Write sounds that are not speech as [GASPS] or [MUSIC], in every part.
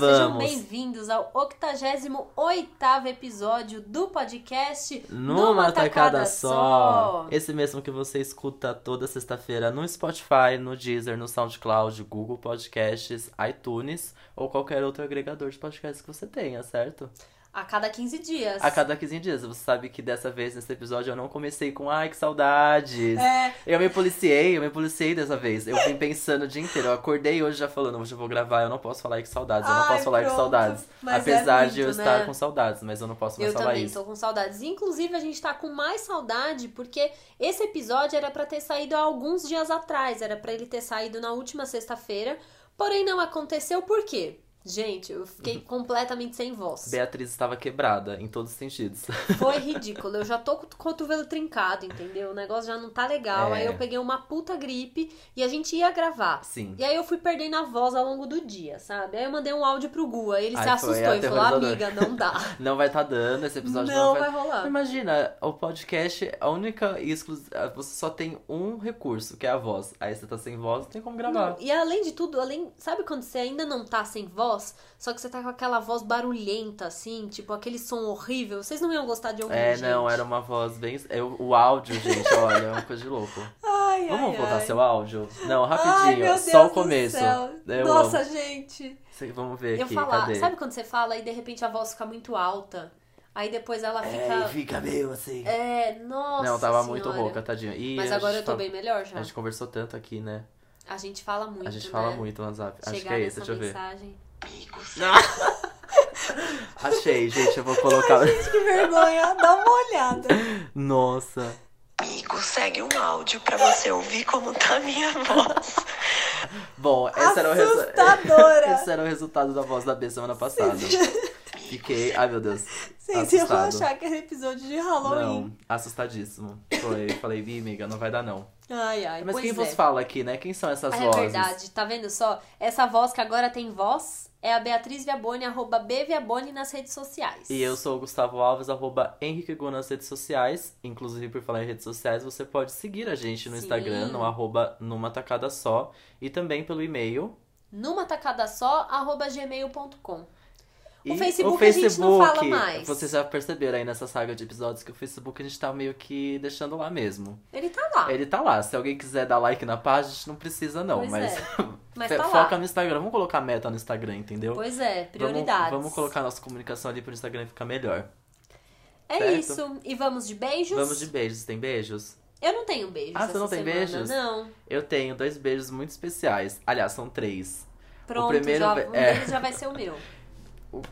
lá, sejam bem-vindos ao 88 episódio do podcast Numa, Numa Tacada, só. só. Esse mesmo que você escuta toda sexta-feira no Spotify, no Deezer, no SoundCloud, Google Podcasts, iTunes ou qualquer outro agregador de podcasts que você tenha, certo? A cada 15 dias. A cada 15 dias. Você sabe que dessa vez, nesse episódio, eu não comecei com ai, que saudades. É. Eu me policiei, eu me policiei dessa vez. Eu vim pensando o dia inteiro. Eu acordei hoje já falando, hoje eu vou gravar, eu não posso falar que saudades, eu não ai, posso falar pronto. que saudades. Mas Apesar é muito, de eu né? estar com saudades, mas eu não posso mais eu falar também isso. tô com saudades. Inclusive, a gente tá com mais saudade porque esse episódio era para ter saído há alguns dias atrás. Era para ele ter saído na última sexta-feira. Porém, não aconteceu por quê? Gente, eu fiquei completamente sem voz. Beatriz estava quebrada em todos os sentidos. [LAUGHS] Foi ridículo. Eu já tô com o cotovelo trincado, entendeu? O negócio já não tá legal. É. Aí eu peguei uma puta gripe e a gente ia gravar. Sim. E aí eu fui perdendo a voz ao longo do dia, sabe? Aí eu mandei um áudio pro Gu, aí ele Ai, se foi assustou e falou: amiga, não dá. [LAUGHS] Não vai estar dando, esse episódio não não, vai rolar. Imagina, o podcast, a única e exclusiva. Você só tem um recurso, que é a voz. Aí você tá sem voz, não tem como gravar. Não, e além de tudo, além. Sabe quando você ainda não tá sem voz? Só que você tá com aquela voz barulhenta, assim, tipo aquele som horrível. Vocês não iam gostar de ouvir, É, gente. não, era uma voz bem. eu- o áudio, gente, [LAUGHS] olha, é uma coisa de louco. Ai, Vamos ai, voltar ai. seu áudio? Não, Ai, rapidinho, Deus só o começo. Nossa, amo. gente. Vamos ver Eu aqui, falar, cadê? sabe quando você fala e de repente a voz fica muito alta? Aí depois ela É, fica. e fica meio assim. É, nossa. não, tava senhora. muito rouca, tadinha. Ih, Mas agora eu tô bem melhor já. A gente conversou tanto aqui, né? A gente fala muito. a gente né? fala muito no WhatsApp. Acho que Chegar é nessa deixa eu ver. Mensagem. [LAUGHS] Achei, gente, eu vou colocar. Gente, que vergonha. Dá uma olhada. Nossa. Amigo, segue um áudio pra você ouvir como tá a minha voz. Bom, esse era, o resu... Assustadora. [LAUGHS] esse era o resultado da voz da B semana passada. Fiquei. Ai, meu Deus. Sim, vocês vão assustado. achar que era episódio de Halloween. Não, assustadíssimo. Foi, falei, Ih, amiga, não vai dar não. Ai, ai. Mas pois quem é. vos fala aqui, né? Quem são essas Ah, É vozes? verdade, tá vendo só? Essa voz que agora tem voz é a Beatriz Viaboni, arroba bviaboni nas redes sociais. E eu sou o Gustavo Alves, arroba Henrique Gu nas redes sociais. Inclusive, por falar em redes sociais, você pode seguir a gente no Sim. Instagram, no arroba numa tacada só. E também pelo e-mail. Numa tacada só, arroba gmail.com. E O Facebook a gente não fala mais. Vocês já perceberam aí nessa saga de episódios que o Facebook a gente tá meio que deixando lá mesmo. Ele tá lá. Ele tá lá. Se alguém quiser dar like na página, a gente não precisa não. Pois mas é. [LAUGHS] Mas tá foca lá. no Instagram. Vamos colocar meta no Instagram, entendeu? Pois é, Vamos- prioridades. Vamos, colocar nossa comunicação ali pro Instagram ficar melhor. É certo? isso. E vamos de beijos? Vamos de beijos. Tem beijos? Eu não tenho beijos. Ah, você não tem semana, beijos? Não. Eu tenho dois beijos muito especiais. Aliás, são três. Pronto, primeiro já, um é. deles já vai ser o meu. [LAUGHS]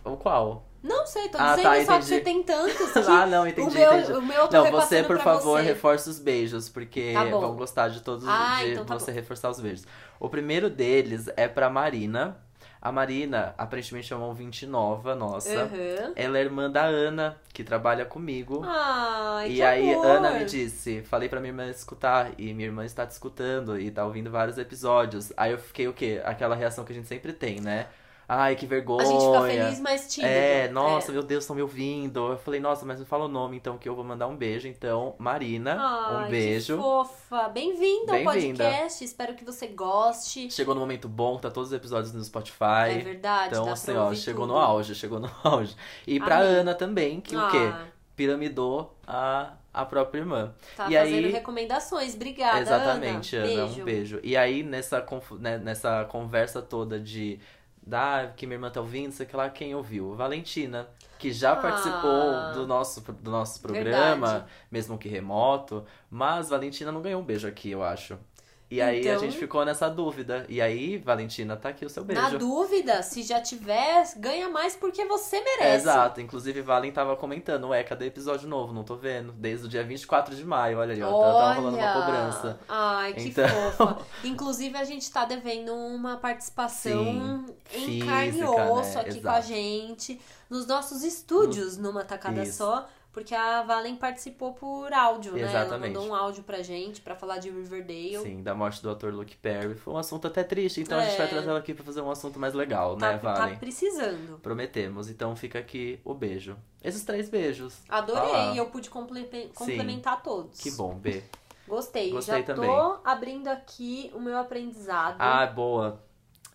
O, o qual? Não sei, tô Ah, dizendo tá, só que entendi. você tem tantos [LAUGHS] que Ah, não, entendi, o meu, entendi. O meu eu tô Não, você, por favor, você. reforça os beijos, porque Tá vão gostar de todos Ah, de então tá você bom. reforçar os beijos. O primeiro deles é pra Marina. A Marina, aparentemente, é uma ouvinte nova nossa. Uhum. Ela é irmã da Ana, que trabalha comigo. Ai, e que aí, amor. Ana me disse, falei pra minha irmã escutar, e minha irmã está te escutando e tá ouvindo vários episódios. Aí eu fiquei o quê? Aquela reação que a gente sempre tem, né? Ai, que vergonha. A gente fica feliz, mas tímido. É, nossa, É. meu Deus, estão me ouvindo. Eu falei, nossa, mas me fala o nome, então, que eu vou mandar um beijo. Então, Marina, Ai, um beijo. Que fofa. Bem-vinda ao Bem-vinda. podcast. Espero que você goste. Chegou no momento bom, tá todos os episódios no É Spotify. verdade. então, assim, ó, chegou tudo. no auge, chegou no [LAUGHS] auge. E pra Amém. Ana também, que o quê? Ah, Piramidou a, a própria irmã. Tá E fazendo aí- recomendações. Obrigada, Exatamente, Ana. Ana, Beijo. um beijo. E aí, nessa, confu- né, nessa conversa toda de da que minha irmã tá ouvindo, sei que lá, quem ouviu? Valentina, que já Ah. participou do nosso, do nosso programa, Verdade. mesmo que remoto, mas Valentina não ganhou um beijo aqui, eu acho. E aí a Então- gente ficou nessa dúvida. E aí, Valentina, tá aqui o seu beijo. Na dúvida, se já tiver, ganha mais porque você merece. Exato, inclusive Valen tava comentando, ué, cadê episódio novo? Não tô vendo. Desde o dia 24 de maio, olha ali, ó, tá, tava rolando uma Olha! cobrança. Ai, que Então- fofa. [LAUGHS] Inclusive, a gente tá devendo uma participação em carne e física, osso né? aqui com Exato. a gente, nos nossos estúdios, numa tacada Isso. só. Porque a Valen participou por áudio, né? Ela Exatamente. mandou um áudio pra gente pra falar de Riverdale. Sim, da morte do ator Luke Perry. Foi um assunto até triste, então a gente É. vai trazer ela aqui pra fazer um assunto mais legal, Tá, né, tá Valen? precisando. Prometemos. Então fica aqui o beijo. Esses três beijos. Adorei, Ah, eu pude comple- complementar todos. Que bom, B. Gostei. Gostei Já tô também. abrindo aqui o meu aprendizado. Ah, boa.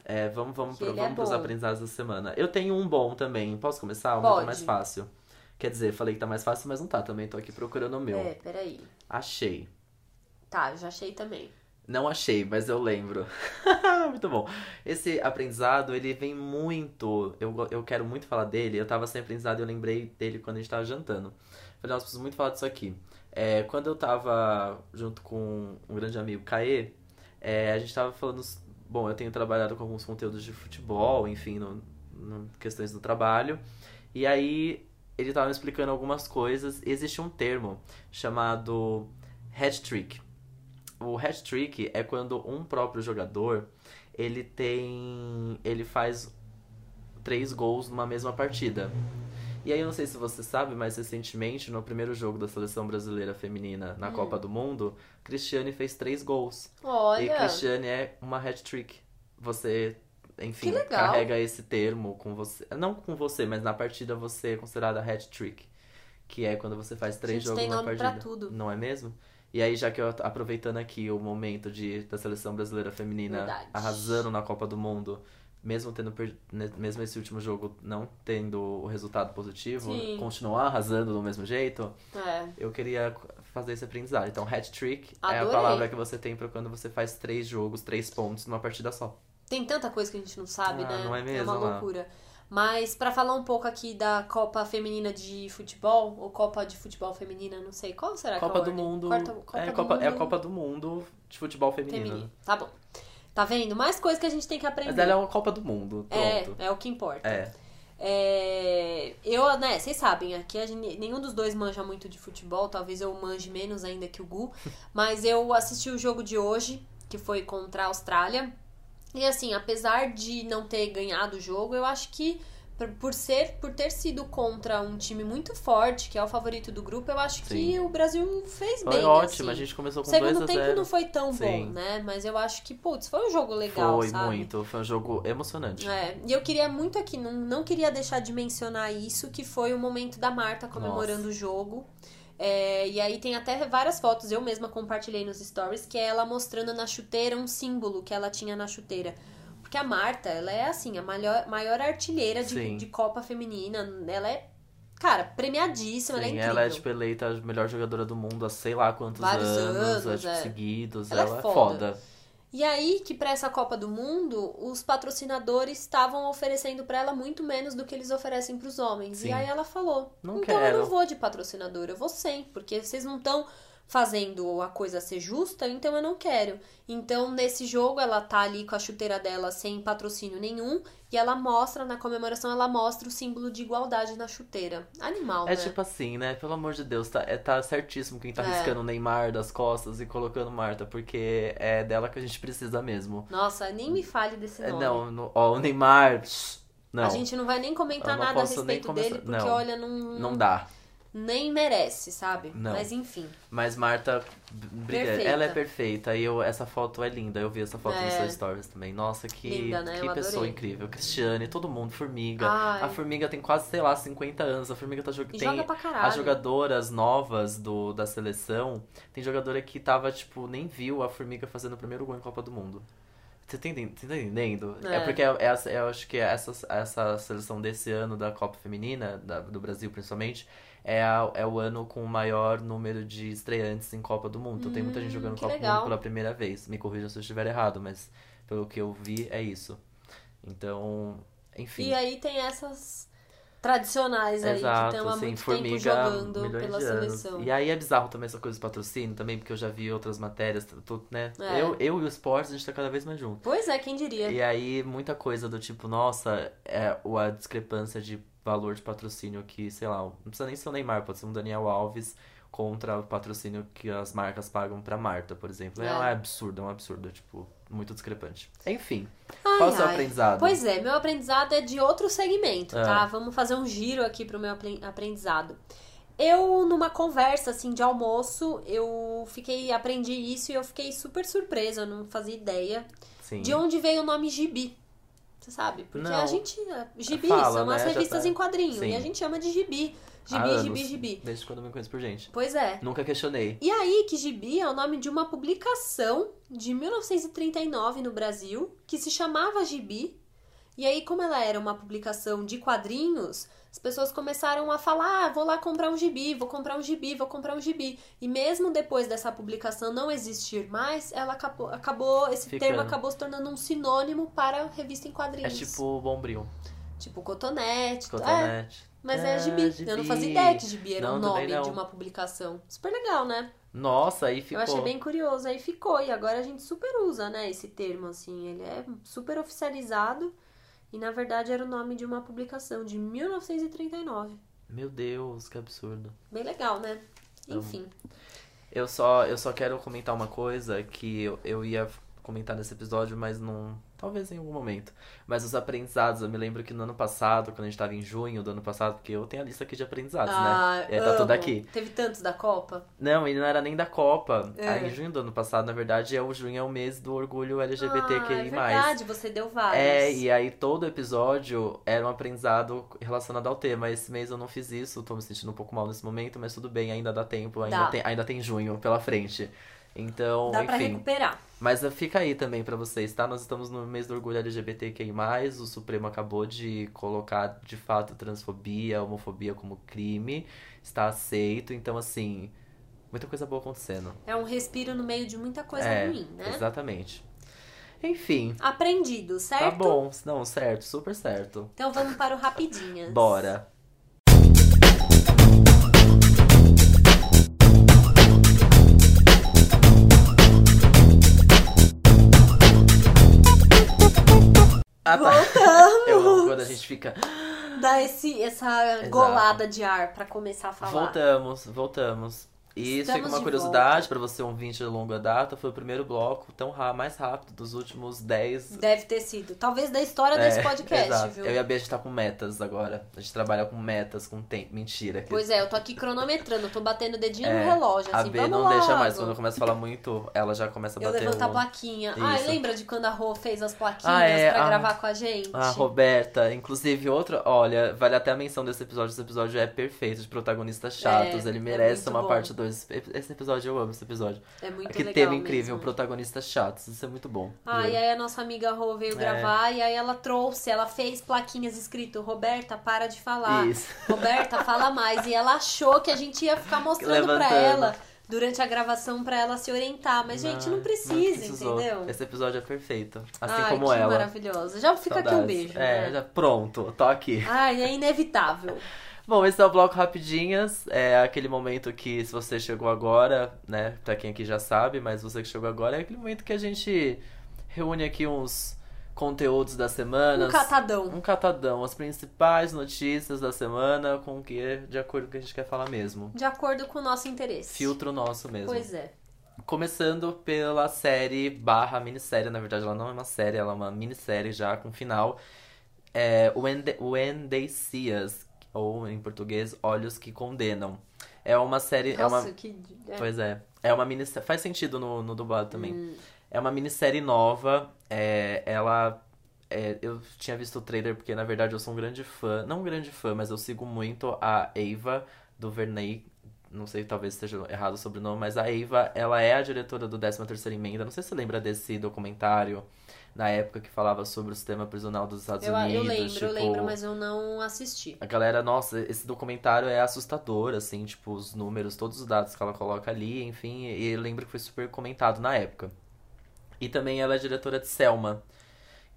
É, vamos vamos, pro, é vamos pros bom. aprendizados da semana. Eu tenho um bom também. Posso começar? Meu tá Pode. mais fácil. Quer dizer, falei que tá mais fácil, mas não tá também. Tô aqui procurando o meu. É, peraí. Achei. Tá, já achei também. Não achei, mas eu lembro. [LAUGHS] muito bom. Esse aprendizado, ele vem muito. Eu, eu quero muito falar dele. Eu tava sem aprendizado e eu lembrei dele quando a gente tava jantando. Falei, nossa, preciso muito falar disso aqui. É, quando eu tava junto com um grande amigo, Caê, é, a gente tava falando. Bom, eu tenho trabalhado com alguns conteúdos de futebol, enfim, no, no- questões do trabalho. E aí ele tava me explicando algumas coisas. Existe um termo chamado hat-trick. O hat-trick é quando um próprio jogador, ele tem... ele faz três gols numa mesma partida. E aí eu não sei se você sabe, mas recentemente, no primeiro jogo da seleção brasileira feminina na Copa do Mundo, Cristiane fez três gols. E Olha, Cristiane é uma hat-trick. Você, enfim, carrega esse termo com você. Não com você, mas na partida você é considerada hat-trick. Que é quando você faz três jogos tem na nome pra partida. tudo. Não é mesmo? E aí, já que eu aproveitando aqui o momento de, da seleção brasileira feminina Verdade. arrasando na Copa do Mundo, mesmo tendo mesmo esse último jogo não tendo o resultado positivo, Sim. continuar arrasando do mesmo jeito, é. eu queria fazer esse aprendizado. Então, hat-trick é a Adorei. palavra que você tem pra quando você faz três jogos, três pontos numa partida só. Tem tanta coisa que a gente não sabe, Ah, né? não é mesmo, uma ah. loucura. Mas pra falar um pouco aqui da Copa Feminina de Futebol, ou Copa de Futebol Feminina, não sei, qual será que é Copa do? Mundo. Copa é, do Copa, é a Mundo Copa do Mundo de futebol feminino. Feminino. Tá bom. Tá vendo? Mais coisa que a gente tem que aprender. Mas ela é uma Copa do Mundo, é, pronto. é o que importa. É. É, eu, né, vocês sabem, aqui a gente- nenhum dos dois manja muito de futebol, talvez eu manje menos ainda que o Gu, [LAUGHS] mas eu assisti o jogo de hoje, que foi contra a Austrália, e assim, apesar de não ter ganhado o jogo, eu acho que por- ser, por ter sido contra um time muito forte, que é o favorito do grupo, eu acho que Sim. o Brasil fez Foi bem. ótimo, assim. a gente começou O com 2 segundo a tempo 0 não foi tão bom, Sim. né? Mas eu acho que, putz, foi um jogo legal, Foi sabe? muito, foi um jogo emocionante. É, e eu queria muito aqui, não, não queria deixar de mencionar isso, que foi o momento da Marta comemorando Nossa. o jogo. É, e aí tem até várias fotos, eu mesma compartilhei nos stories, que é ela mostrando na chuteira um símbolo que ela tinha na chuteira. Porque a Marta, ela é assim, a maior, maior artilheira de, Sim. de Copa Feminina. Ela é, cara, premiadíssima, ela é Sim, incrível. ela é tipo eleita a melhor jogadora do mundo há sei lá quantos Vários anos, anos, é, tipo, é. seguidos. Ela é Ela, é foda. foda. E aí que pra essa Copa do Mundo, os patrocinadores estavam oferecendo pra ela muito menos do que eles oferecem pros homens. Sim. E aí ela falou: Não "Então eu quero." não vou de patrocinador, eu vou sem, porque vocês não estão fazendo a coisa ser justa, então eu não quero. Então nesse jogo ela tá ali com a chuteira dela sem patrocínio nenhum e ela mostra na comemoração, ela mostra o símbolo de igualdade na chuteira. Animal, É né? tipo assim, né? Pelo amor de Deus, tá, é, tá certíssimo quem tá É. riscando o Neymar das costas e colocando Marta, porque é dela que a gente precisa mesmo. Nossa, nem me fale desse É, nome. não, no- ó, o Neymar. Não, A gente não vai nem comentar nada a respeito dele, porque não. olha, não, não dá. Nem merece, sabe? Não. Mas enfim. Mas Marta. Perfeita. Ela é perfeita e eu, essa foto é linda. Eu vi essa foto nos É. seus stories também. Nossa, que, Linda, né? que Eu pessoa incrível. Cristiane, todo mundo, Formiga. Ai. A Formiga tem quase, sei lá, 50 anos. A Formiga tá jogando. joga pra caralho. as jogadoras novas do, da seleção. Tem jogadora que tava, tipo, nem viu a Formiga fazendo o primeiro gol em Copa do Mundo. Você tá entendendo? Tá entendendo? É, É. porque é, essa- eu acho que essa, essa seleção desse ano da Copa Feminina, da- do Brasil principalmente, é, a- é o ano com o maior número de estreantes em Copa do Mundo. Então tem muita gente Hum, jogando Copa do legal. Mundo pela primeira vez. Me corrija se eu estiver errado, mas pelo que eu vi é isso. Então, enfim. E aí tem essas tradicionais aí que Exato, estão há assim, muito formiga, tempo jogando pela seleção. E aí é bizarro também essa coisa de patrocínio também, porque eu já vi outras matérias, tô, né? É. Eu, eu e o esporte, a gente tá cada vez mais junto. Pois é, quem diria? E aí, muita coisa do tipo, nossa, é a discrepância de valor de patrocínio que, sei lá, não precisa nem ser o Neymar, pode ser um Daniel Alves contra o patrocínio que as marcas pagam pra Marta, por exemplo. É, É. um absurdo, é um absurdo, é, tipo, muito discrepante. Enfim, Ai, qual é o seu aprendizado? Pois é, meu aprendizado é de outro segmento, Ah. tá? Vamos fazer um giro aqui pro meu apren- aprendizado. Eu, numa conversa, assim, de almoço, eu fiquei, aprendi isso e eu fiquei super surpresa, eu não fazia ideia Sim. de onde veio o nome Gibi. Você sabe? Porque Não. a gente. Gibi Fala, são as né? Já revistas tá- em quadrinho. Sim. E a gente chama de gibi. Há Gibi, anos, gibi, gibi. Desde quando eu me conheço por gente. Pois é. Nunca questionei. E aí, que gibi é o nome de uma publicação de 1939 no Brasil, que se chamava Gibi. E aí, como ela era uma publicação de quadrinhos, as pessoas começaram a falar: ah, vou lá comprar um gibi, vou comprar um gibi, vou comprar um gibi. E mesmo depois dessa publicação não existir mais, ela acabou, acabou esse Ficando. termo acabou se tornando um sinônimo para revista em É quadrinhos. tipo Bombril. Tipo cotonete. É, Cotonete. mas é, Ah, gibi. Eu não fazia ideia que gibi era o também nome de uma publicação. Super legal, né? Nossa, aí ficou. Eu achei bem curioso, aí ficou. E agora a gente super usa, né, esse termo, assim. Ele é super oficializado. E na verdade era o nome de uma publicação de 1939. Meu Deus, que absurdo. Bem legal, né? Então, Enfim. Eu só, eu só quero comentar uma coisa que eu, eu ia comentar nesse episódio, mas não. Talvez em algum momento. Mas os aprendizados, eu me lembro que no ano passado, quando a gente tava em junho do ano passado, porque eu tenho a lista aqui de aprendizados, Ah, né? Aí tá tudo aqui. Teve tantos da Copa? Não, e não era nem da Copa. É. Aí em junho do ano passado, na verdade, é o junho é o mês do orgulho Ah, é LGBTQI+. verdade, você deu vários. É, e aí todo episódio era um aprendizado relacionado ao tema. Esse mês eu não fiz isso, tô me sentindo um pouco mal nesse momento, mas tudo bem, ainda dá tempo, ainda, Dá. tem, ainda tem junho pela frente. Então, Dá pra enfim. recuperar. Mas uh, fica aí também pra vocês, tá? Nós estamos no mês do orgulho LGBTQI+, o Supremo acabou de colocar, de fato, transfobia, homofobia como crime, está aceito, então, assim, muita coisa boa acontecendo. É um respiro no meio de muita coisa é, ruim, né? exatamente. Enfim, Aprendido, certo? tá bom, não, certo, super certo. Então vamos para o Rapidinhas. Bora. Ah, tá. Voltamos! Eu amo quando a gente fica. Dá esse, essa Exato. golada de ar pra começar a falar. Voltamos, voltamos. E Estamos fica uma de curiosidade pra você, um ouvinte de longa data, foi o primeiro bloco tão mais rápido dos últimos 10 Deve ter sido. Talvez da história desse podcast, É, exato. viu? Eu e a Bia, a gente tá com metas agora. A gente trabalha com metas, com tempo. Mentira. que- Pois é, eu tô aqui cronometrando, tô batendo o dedinho É, no relógio, A assim, B vamos não logo. deixa mais. Quando eu começo a falar muito, ela já começa a Eu bater levanto a um... plaquinha. Ai, Isso. lembra de quando a Rô fez as plaquinhas Ah, é, pra a- gravar com a gente? A Roberta, inclusive outro, olha, vale até a menção desse episódio. Esse episódio é perfeito, de protagonistas chatos. É, Ele é merece uma bom. parte 2. Esse episódio eu amo esse episódio. É muito que legal tema incrível, mesmo. protagonistas chatos. Isso é muito bom. Ah, e aí a nossa amiga Rô veio É. gravar e aí ela trouxe, ela fez plaquinhas escrito Roberta, para de falar. Isso. [LAUGHS] Roberta, fala mais. E ela achou que a gente ia ficar mostrando pra ela durante a gravação pra ela se orientar. Mas, gente, não precisa, entendeu? Esse episódio é perfeito. Assim Ai, como que ela. maravilhosa. Já fica aqui um Saudades. beijo, É, né? já pronto, tô aqui. Ai, é inevitável. [LAUGHS] Bom, esse é o bloco Rapidinhas. É aquele momento que, se você chegou agora, né? Pra quem aqui já sabe, mas você que chegou agora, é aquele momento que a gente reúne aqui uns conteúdos da semana. Um catadão. Um catadão. As principais notícias da semana com o que, de acordo com o que a gente quer falar mesmo. De acordo com o nosso interesse. Filtro nosso mesmo. Pois é. Começando pela série barra minissérie, na verdade ela não é uma série, ela é uma minissérie já com final. É When, They- When They See Us, ou em português, Olhos que Condenam. É uma série. é Nossa, uma, que. é. Pois é. É uma minissérie. Faz sentido no, no dublado também. Hum. É uma minissérie nova. É, ela. é, eu tinha visto o trailer porque, na verdade, eu sou um grande fã. Não um grande fã, mas eu sigo muito a Ava do Verney. Não sei, talvez esteja errado o sobrenome, mas a Ava, ela é a diretora do 13ª Emenda. Não sei se você lembra desse documentário na época que falava sobre o sistema prisional dos Estados Eu, Unidos. eu lembro, tipo, eu lembro, mas eu não assisti. a galera, nossa, esse documentário é assustador, assim, tipo, os números, todos os dados que ela coloca ali, enfim, e eu lembro que foi super comentado na época. E também ela é diretora de Selma,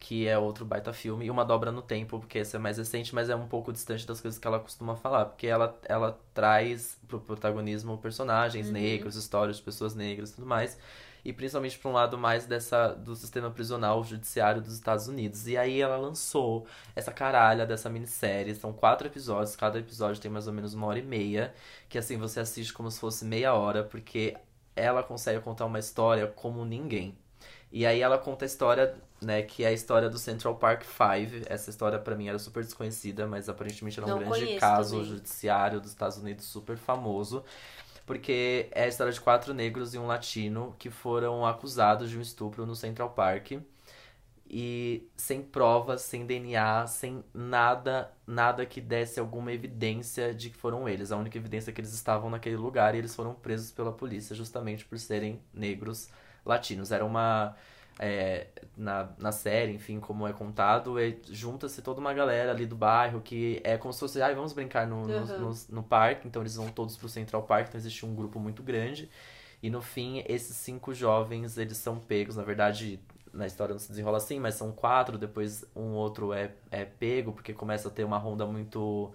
que é outro baita filme, e Uma Dobra no Tempo, porque esse é mais recente, mas é um pouco distante das coisas que ela costuma falar, porque ela, ela traz pro protagonismo personagens Uhum. negros, histórias de pessoas negras e tudo mais, e principalmente para um lado mais dessa do sistema prisional judiciário dos Estados Unidos. E aí ela lançou essa caralha dessa minissérie. São quatro episódios, cada episódio tem mais ou menos uma hora e meia, que assim você assiste como se fosse meia hora, porque ela consegue contar uma história como ninguém. E aí ela conta a história, né, que é a história do Central Park Five. Essa história pra mim era super desconhecida, mas aparentemente era um Não grande caso também. judiciário dos Estados Unidos super famoso. Porque é a história de quatro negros e um latino que foram acusados de um estupro no Central Park. e sem provas, sem DNA, sem nada, nada que desse alguma evidência de que foram eles. A única evidência é que eles estavam naquele lugar e eles foram presos pela polícia justamente por serem negros latinos. Era uma é, na, na série, enfim, como é contado, é, junta-se toda uma galera ali do bairro que é como se fosse, ah, vamos brincar no, no, no, no, parque, então eles vão todos pro Central Park, então existe um grupo muito grande. E no fim, esses cinco jovens, eles são pegos, na verdade, na história não se desenrola assim, mas são quatro, depois um outro é, é pego, porque começa a ter uma ronda muito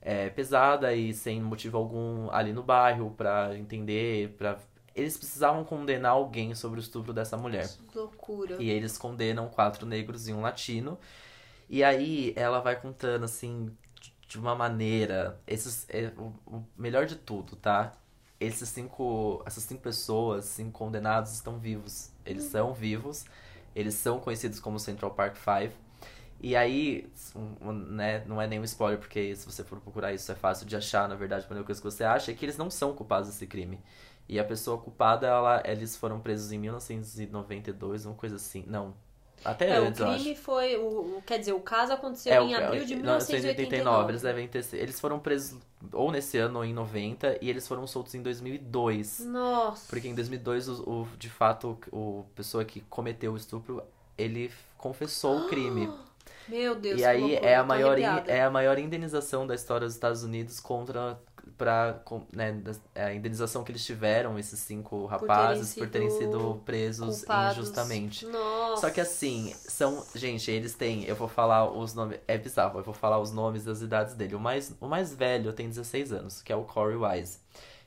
é, pesada e sem motivo algum ali no bairro para entender, para eles precisavam condenar alguém sobre o estupro dessa mulher. Que loucura. E eles condenam quatro negros e um latino. E aí ela vai contando assim de uma maneira, esses é, o, o melhor de tudo, tá? Esses cinco, essas cinco pessoas, cinco condenados estão vivos. Eles uhum. são vivos. Eles são conhecidos como Central Park Five. E aí, né, não é nenhum spoiler, porque se você for procurar isso é fácil de achar, na verdade, a única coisa que você acha é que eles não são culpados desse crime. E a pessoa culpada, ela, eles foram presos em 1992, uma coisa assim. Não. Até é, antes, o crime foi. O, quer dizer, o caso aconteceu é, em abril de 1989. Eles devem ter Eles foram presos ou nesse ano ou em 90 e eles foram soltos em 2002. Nossa. Porque em 2002, o, o de fato, o pessoa que cometeu o estupro, ele confessou o crime. [GASPS] Meu Deus, E aí é a, maior, é a maior indenização da história dos Estados Unidos contra para né, a indenização que eles tiveram, esses cinco rapazes, por terem sido, por terem sido presos culpados. injustamente. Nossa. Só que assim, são. Gente, eles têm. Eu vou falar os nomes. É bizarro, eu vou falar os nomes das idades dele. O mais, o mais velho tem 16 anos, que é o Corey Wise.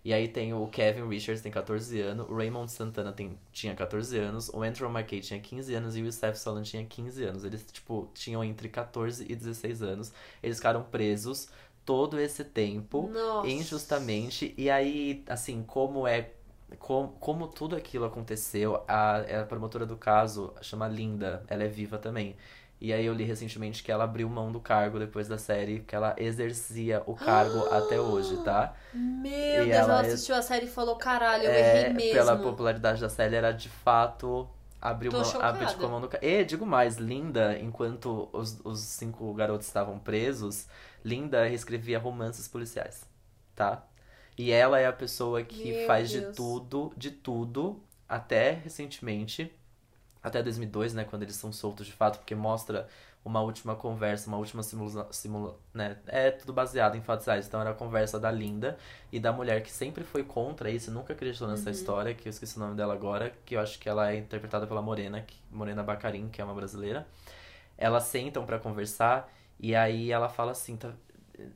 E aí tem o Kevin Richards, tem 14 anos, o Raymond Santana tem, tinha 14 anos, o Andrew McKay tinha 15 anos e o Steph Solon tinha 15 anos. Eles, tipo, tinham entre 14 e 16 anos. Eles ficaram presos todo esse tempo Nossa. injustamente. E aí, assim, como é. Como, como tudo aquilo aconteceu, a, a promotora do caso chama Linda, ela é viva também. E aí eu li recentemente que ela abriu mão do cargo depois da série, que ela exercia o cargo até hoje, tá? Meu e Deus, ela, ela assistiu a série e falou, caralho, eu é, errei mesmo. Pela popularidade da série, era de fato abriu, uma, abriu tipo, a mão no cargo. E digo mais, Linda, enquanto os, os cinco garotos estavam presos, Linda escrevia romances policiais, tá? E ela é a pessoa que Meu faz Deus. de tudo, de tudo, até recentemente, até 2002, né, quando eles são soltos de fato, porque mostra uma última conversa, uma última simulação, simula, né, é tudo baseado em fatos reais. Então era a conversa da Linda e da mulher que sempre foi contra isso, nunca acreditou nessa uhum. história, que eu esqueci o nome dela agora, que eu acho que ela é interpretada pela Morena, que, Morena Bacarin, que é uma brasileira. Elas sentam para conversar e aí ela fala assim, tá,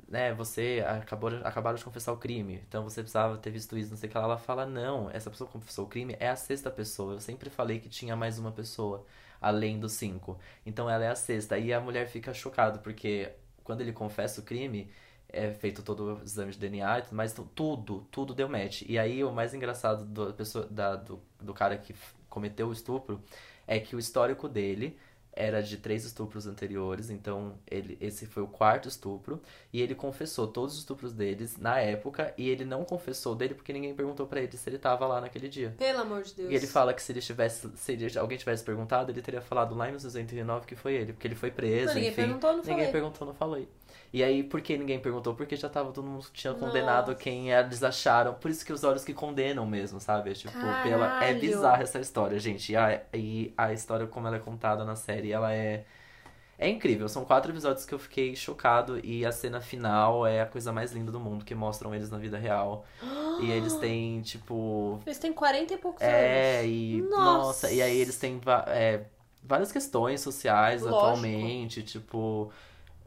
né, você acabou, acabaram de confessar o crime, então você precisava ter visto isso, não sei o que lá. Ela fala, não, essa pessoa que confessou o crime é a sexta pessoa. Eu sempre falei que tinha mais uma pessoa, além dos cinco. Então ela é a sexta. E a mulher fica chocada, porque quando ele confessa o crime, é feito todo o exame de DNA, mas tudo, tudo deu match. E aí o mais engraçado do, pessoa, da, do, do cara que cometeu o estupro é que o histórico dele era de três estupros anteriores, então ele, esse foi o quarto estupro, e ele confessou todos os estupros deles na época, e ele não confessou dele porque ninguém perguntou para ele se ele tava lá naquele dia. Pelo amor de Deus. E ele fala que se ele tivesse, se ele, alguém tivesse perguntado, ele teria falado lá em 1969 que foi ele, porque ele foi preso, não, ninguém enfim. Perguntou, não ninguém falei. perguntou, não falei. E aí, por que ninguém perguntou? Porque já tava todo mundo tinha condenado Nossa. quem eles acharam. Por isso que os olhos que condenam mesmo, sabe? É, tipo, pela... é bizarra essa história, gente. E a, e a história, como ela é contada na série, ela é. É incrível, são quatro episódios que eu fiquei chocado e a cena final é a coisa mais linda do mundo, que mostram eles na vida real. e eles [GASPS] têm, tipo. Eles têm 40 e poucos é, anos. É, e. Nossa. nossa. e aí eles têm é, várias questões sociais Lógico. atualmente, tipo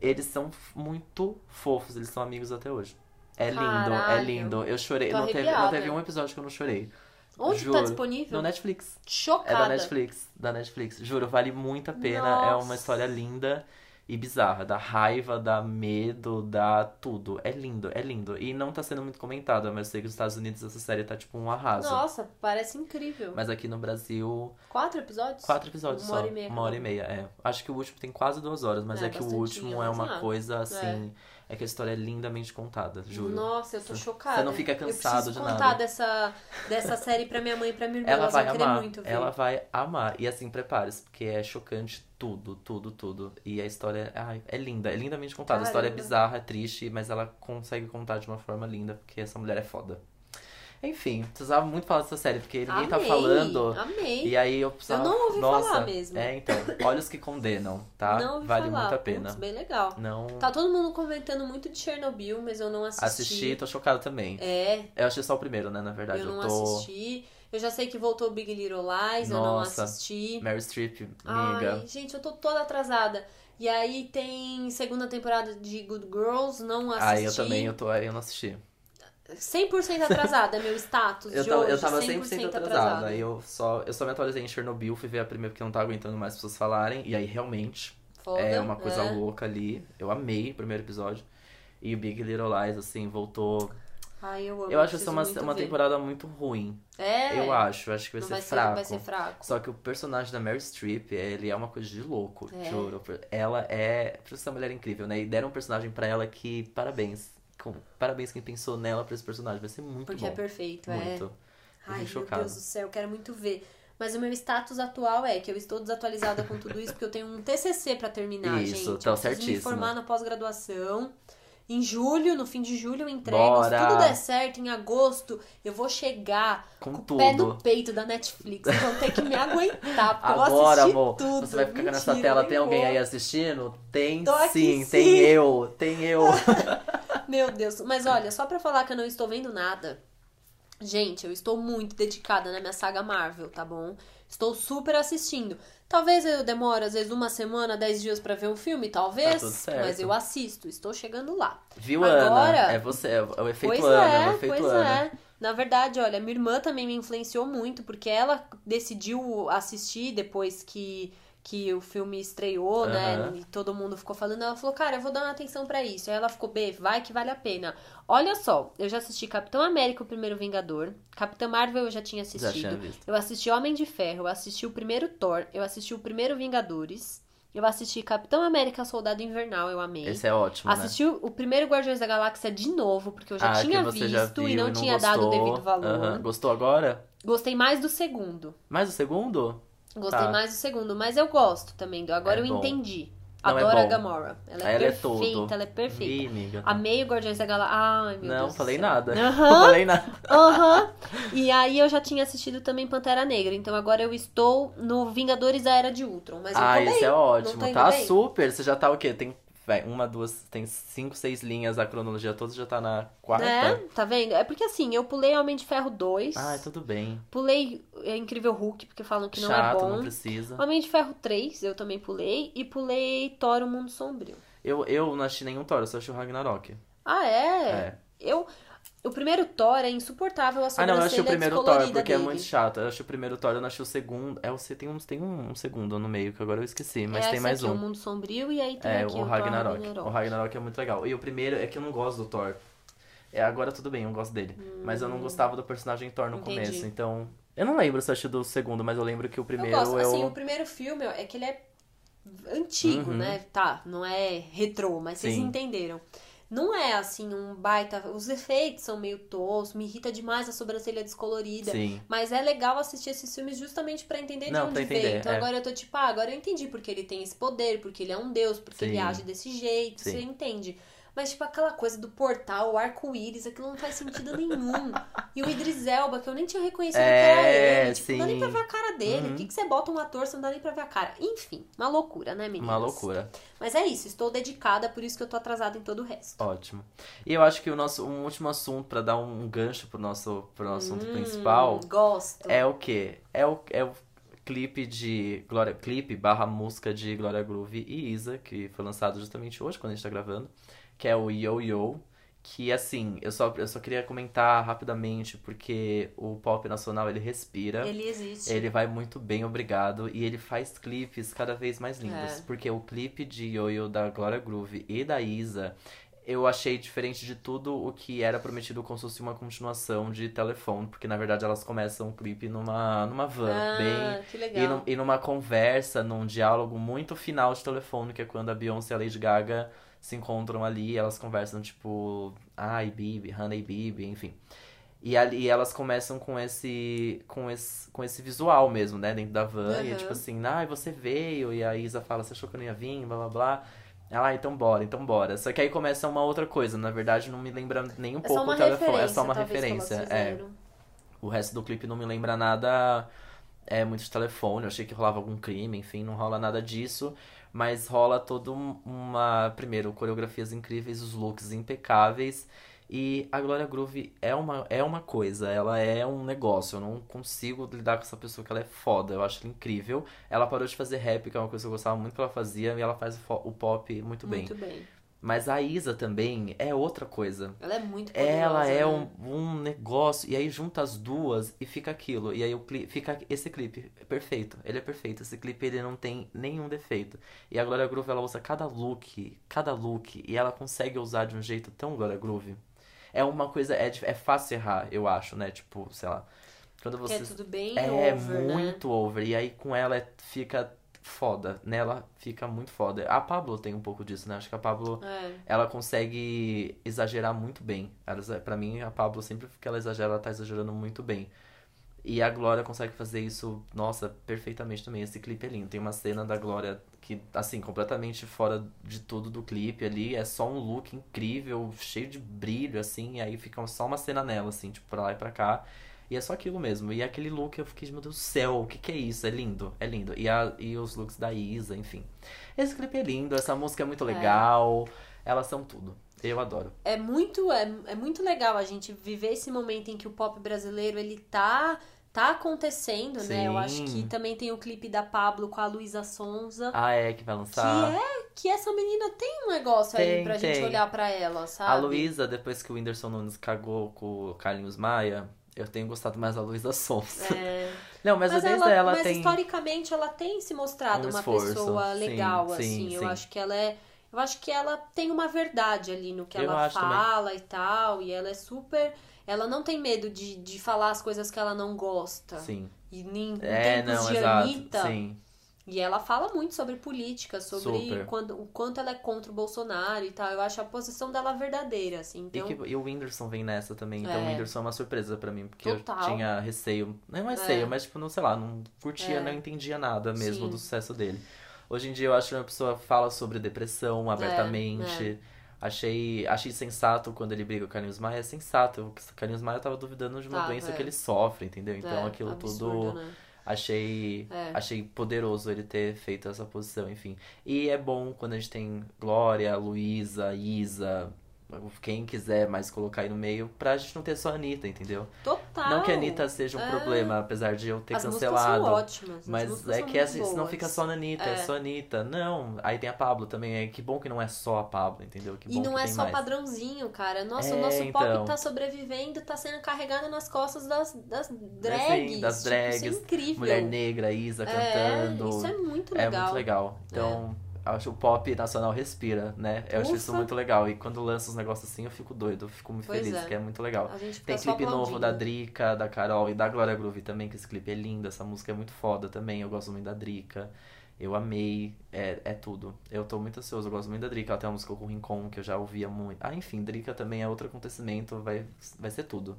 eles são muito fofos, eles são amigos até hoje. É lindo, é lindo. Eu chorei. Não teve, não teve um episódio que eu não chorei. Onde Juro. tá disponível? No Netflix. Chocada. É da Netflix, da Netflix. Juro, vale muito a pena. Nossa. É uma história linda e bizarra. Dá raiva, dá medo, dá tudo. É lindo, é lindo. E não tá sendo muito comentado, mas eu sei que nos Estados Unidos essa série tá tipo um arraso. Nossa, parece incrível. Mas aqui no Brasil. Quatro episódios? Quatro episódios uma só. Hora e meia, uma hora e meia, é. Acho que o último tem quase duas horas, mas é, é que o último é uma coisa assim. É é que a história é lindamente contada, juro. Nossa, eu tô chocada. Você não fica cansado eu de contar nada. dessa, dessa [LAUGHS] série pra minha mãe e pra minha irmã. Ela Elas vai amar, muito ela vai amar. E assim, prepare-se, porque é chocante tudo, tudo, tudo. E a história ai, é linda, é lindamente contada. A história é Caramba. bizarra, é triste, mas ela consegue contar de uma forma linda, porque essa mulher é foda. Enfim, precisava muito falar dessa série, porque ninguém tá Amei, falando. Amei. E aí eu precisava. Eu não ouvi Nossa, falar mesmo. É, então, Olhos que Condenam, tá? Não ouvi vale falar. muito a pena. Putz, bem legal. Não Tá todo mundo comentando muito de Chernobyl, mas eu não assisti. assisti, tô chocado também. É, Eu achei só o primeiro, né? Na verdade, eu eu, não tô. assisti. Eu já sei que voltou Big Little Lies, eu não Nossa. assisti. Mary Streep, amiga. Ai, gente, eu tô toda atrasada. E aí tem segunda temporada de Good Girls, não assisti. Aí eu também, eu tô, aí eu não assisti. 100% atrasada, meu status Eu de tava, hoje, eu tava 100%, 100% atrasada. Aí eu só, eu só me atualizei em Chernobyl, fui ver a primeira porque eu não tava aguentando mais pessoas falarem. E aí realmente Foda, é uma coisa é. louca ali. Eu amei o primeiro episódio. E o Big Little Lies, assim, voltou. Ai, eu amo. Eu acho essa é uma, uma ver. temporada muito ruim. É. Eu acho, acho que vai ser vai ser, fraco. vai ser fraco. Só que o personagem da Mary Streep, ele é uma coisa de louco, É. juro. Ela é. Por isso essa mulher é incrível, né? E deram um personagem pra ela que, parabéns. Com, parabéns quem pensou nela pra esse personagem. Vai ser muito Porque bom. é perfeito, é. Muito. Eu Ai, meu chocado. Deus do céu, eu quero muito ver. Mas o meu status atual é que eu estou desatualizada com tudo isso, porque eu tenho um TCC pra terminar, Isso, gente. tá eu preciso certíssimo. me formar na pós-graduação. Em julho, no fim de julho eu entrego. Bora! Se tudo der certo, em agosto, eu vou chegar Com com tudo. o pé no peito da Netflix. Vão ter que me aguentar, porque eu vou Agora, assistir amor, tudo. você vai ficar nessa Mentira, tela. nem Tem alguém vou. aí assistindo? Tem sim, sim. tem eu, tem eu. [LAUGHS] Meu Deus. Mas olha, só pra falar que eu não estou vendo nada. Gente, eu estou muito dedicada na minha saga Marvel, tá bom? Estou super assistindo. Talvez eu demore, às vezes, uma semana, dez dias pra ver um filme, talvez. Tá. Mas eu assisto, estou chegando lá. Viu, Agora- Ana? É você, é o efeito pois Ana, é, é o efeito pois Ana. é. Na verdade, olha, minha irmã também me influenciou muito, porque ela decidiu assistir depois que, que o filme estreou, né? Aham. E todo mundo ficou falando. Ela falou, cara, eu vou dar uma atenção pra isso. Aí ela ficou, B, vai que vale a pena. Olha só, eu já assisti Capitão América, o primeiro Vingador. Capitã Marvel eu já tinha Já assistido. tinha visto. Eu assisti Homem de Ferro, eu assisti o primeiro Thor, eu assisti o primeiro Vingadores. Eu assisti Capitão América Soldado Invernal, eu amei. Esse é ótimo, né? Assisti o o primeiro Guardiões da Galáxia de novo, porque eu já ah, tinha visto já viu e não, e tinha dado o gostou. devido valor. Aham. Gostou agora? Gostei mais do segundo. Mais o segundo? Gostei Tá. mais do segundo, mas eu gosto também. do- Agora É eu bom. entendi. Não, é Adoro a bom. Gamora. Ela é Ela é perfeita, tudo. ela é perfeita. Ih, amiga. Amei o Guardiões da Galáxia. Ai, meu Não, Deus falei nada. [LAUGHS] Não Aham. falei nada. Aham. E aí eu já tinha assistido também Pantera Negra. Então agora eu estou no Vingadores da Era de Ultron. Mas eu Ah, isso é Não ótimo. Tá bem? super. Você já tá o quê? Tem uma, duas, tem cinco, seis linhas a cronologia toda, já tá na quarta. É, tá vendo? É porque assim, eu pulei Homem de Ferro 2. Ah, tudo bem. Pulei é, Incrível Hulk, porque falam que não Chato, é bom. não precisa. Homem de Ferro 3, eu também pulei. E pulei Thor, o Mundo Sombrio. Eu, eu não assisti nenhum Thor, eu só assisti o Ragnarok. Ah, é? É. Eu... O primeiro Thor é insuportável a Ah, sobrancelha não, eu achei o primeiro Thor, porque é dele. muito chato. Eu achei o primeiro Thor, eu não achei o segundo. É, você tem, um, tem um, um segundo no meio, que agora eu esqueci, mas é tem mais aqui, um. o Mundo Sombrio, e aí tem É, aqui o Thor Ragnarok. O Ragnarok é muito legal. E o primeiro é que eu não gosto do Thor. É, agora tudo bem, eu gosto dele. Mas eu não gostava do personagem Thor no Hum. Entendi. começo, então... Eu não lembro se eu assisti do segundo, mas eu lembro que o Eu primeiro gosto, eu... assim, o primeiro filme é que ele é antigo, Uhum. né? Tá, não é retrô, mas vocês Sim. entenderam. Não é assim um baita. Os efeitos são meio toscos, me irrita demais a sobrancelha descolorida. Sim. Mas é legal assistir esses filmes justamente pra entender Não, de onde entender, veio. Então é. agora eu tô tipo, ah, agora eu entendi porque ele tem esse poder, porque ele é um deus, porque ele Sim. age desse jeito, Sim. você entende. Mas, tipo, aquela coisa do portal, o arco-íris, aquilo não faz sentido nenhum. E o Idris Elba, que eu nem tinha reconhecido É, que era ele. Tipo, não dá nem sim. pra ver a cara dele. Por Uhum. que, que você bota um ator, você não dá nem pra ver a cara? Enfim, uma loucura, né, meninas? Uma loucura. Mas é isso, estou dedicada, por isso que eu tô atrasada em todo o resto. Ótimo. E eu acho que o nosso um último assunto, pra dar um gancho pro nosso, pro nosso assunto Hum, principal, Gosto. é o quê? É o, é o clipe de Glória clipe barra música de Glória Groove e Isa, que foi lançado justamente hoje, quando a gente tá gravando, que é o Yo Yo. Que assim, eu só, eu só queria comentar rapidamente, porque o pop nacional ele respira. Ele existe. Ele vai muito bem, obrigado. E ele faz clipes cada vez mais lindos. É. Porque o clipe de Yo-Yo da Gloria Groove e da Isa, eu achei diferente de tudo o que era prometido como se fosse uma continuação de telefone. Porque na verdade elas começam o clipe numa, numa van, ah, bem. que E, legal. num- e numa conversa, num diálogo muito final de telefone, que é quando a Beyoncé e a Lady Gaga se encontram ali, elas conversam tipo, ai, Bibi, Hannah e Bibi, enfim. E ali elas começam com esse, com esse, com esse visual mesmo, né, dentro da van. E é tipo assim, ai, você veio. E a Isa fala, você achou que eu não ia vir, blá blá blá. Ela, ah, então bora, então bora. Só que aí começa uma outra coisa. Na verdade, não me lembra nem um É pouco o telefone. É só uma referência. É. O resto do clipe não me lembra nada é muito de telefone. Eu achei que rolava algum crime, enfim, não rola nada disso. Mas rola toda um- uma. Primeiro, coreografias incríveis, os looks impecáveis. E a Glória Groove é uma, é uma coisa, ela é um negócio. Eu não consigo lidar com essa pessoa que ela é foda. Eu acho ela incrível. Ela parou de fazer rap, que é uma coisa que eu gostava muito que ela fazia, e ela faz o o pop muito bem. Muito bem. Mas a Isa também é outra coisa. Ela é muito poderosa. Ela é né? um, um negócio, e aí junta as duas e fica aquilo. E aí o cli- fica esse clipe é perfeito. Ele é perfeito. Esse clipe ele não tem nenhum defeito. E a Glória Groove ela usa cada look, cada look, e ela consegue usar de um jeito tão Glória Groove. É uma coisa, é, é fácil errar, eu acho, né? Tipo, sei lá. Quando Que você. é tudo bem É over, né? muito over. E aí com ela é- fica foda. Nela fica muito foda. A Pablo tem um pouco disso, né? Acho que a Pablo É. ela consegue exagerar muito bem. Pra mim, a Pablo, sempre que ela exagera, ela tá exagerando muito bem. E a Glória consegue fazer isso, nossa, perfeitamente também. Esse clipe é lindo. Tem uma cena da Glória que, assim, completamente fora de tudo do clipe ali. É só um look incrível, cheio de brilho, assim. E aí fica só uma cena nela, assim, tipo, pra lá e pra cá. E é só aquilo mesmo. E aquele look eu fiquei, meu Deus do céu, o que que é isso? É lindo, é lindo. E, a, e os looks da Isa, enfim. Esse clipe é lindo, essa música é muito legal. Elas são tudo. Eu adoro. É muito, é, é muito legal a gente viver esse momento em que o pop brasileiro ele tá tá acontecendo, né? Eu acho Sim. que também tem o clipe da Pablo com a Luísa Sonza. Ah, é, que vai lançar. Que é que essa menina tem um negócio aí Tem, pra gente tem. olhar pra ela, sabe? A Luísa, depois que o Whindersson Nunes cagou com o Carlinhos Maia, eu tenho gostado mais da Luísa Sons. É, [LAUGHS] Não, mas, mas às vezes ela, ela mas tem. historicamente ela tem se mostrado um uma esforço. pessoa Sim, legal, sim, assim. Eu sim. acho que ela é. Eu acho que ela tem uma verdade ali no que Eu ela acho também. fala e tal. E ela é super. Ela não tem medo de, de falar as coisas que ela não gosta. Sim. E em, em É, não, de exato. Anitta. Sim. E ela fala muito sobre política, sobre Super. quando, o quanto ela é contra o Bolsonaro e tal. Eu acho a posição dela verdadeira, assim. E, Então, que- e o Whindersson vem nessa também. Então É. o Whindersson é uma surpresa pra mim. Porque Total. eu tinha receio. Não é receio, É. mas tipo, não sei lá, não curtia, É. não entendia nada mesmo Sim. do sucesso dele. Hoje em dia eu acho que uma pessoa fala sobre depressão abertamente. Achei, achei sensato quando ele briga com o Carlinhos Maia. É sensato. O Carlinhos Maia tava duvidando de uma Tava, doença é. que ele sofre, entendeu? Então é, aquilo absurdo, tudo. né? Achei, É. achei poderoso ele ter feito essa posição, enfim. E é bom quando a gente tem Glória, Luísa, Isa, quem quiser mais colocar aí no meio, pra gente não ter só a Anitta, entendeu? Total. Não que a Anitta seja um É. problema, apesar de eu ter As cancelado. músicas são ótimas. as Mas é que essa, senão boas. fica só na Anitta, é. É. só a Anitta. Não, aí tem a Pablo também. É que bom que não é só a Pablo, entendeu? Que E não é só mais. padrãozinho, cara. Nossa, É, o nosso pop então. tá sobrevivendo, tá sendo carregado nas costas das, das Sim, drags. das Tipo, drags, isso é incrível. Mulher negra, Isa É, cantando. isso é muito É legal. muito legal. Então, acho o pop nacional respira, né? Eu acho isso Ufa. muito legal. E quando lança uns negócios assim, eu fico doido, eu fico muito Pois feliz, é. que é muito legal. Tem clipe novo da. Drica, da Carol e da Glória Groove também, que esse clipe é lindo, essa música é muito foda também. Eu gosto muito da Drica. Eu amei, é, é tudo. Eu tô muito ansioso, eu gosto muito da Drica. Ela tem uma música com o Rincon, que eu já ouvia muito. Ah, enfim, Drica também é outro acontecimento, vai, vai ser tudo.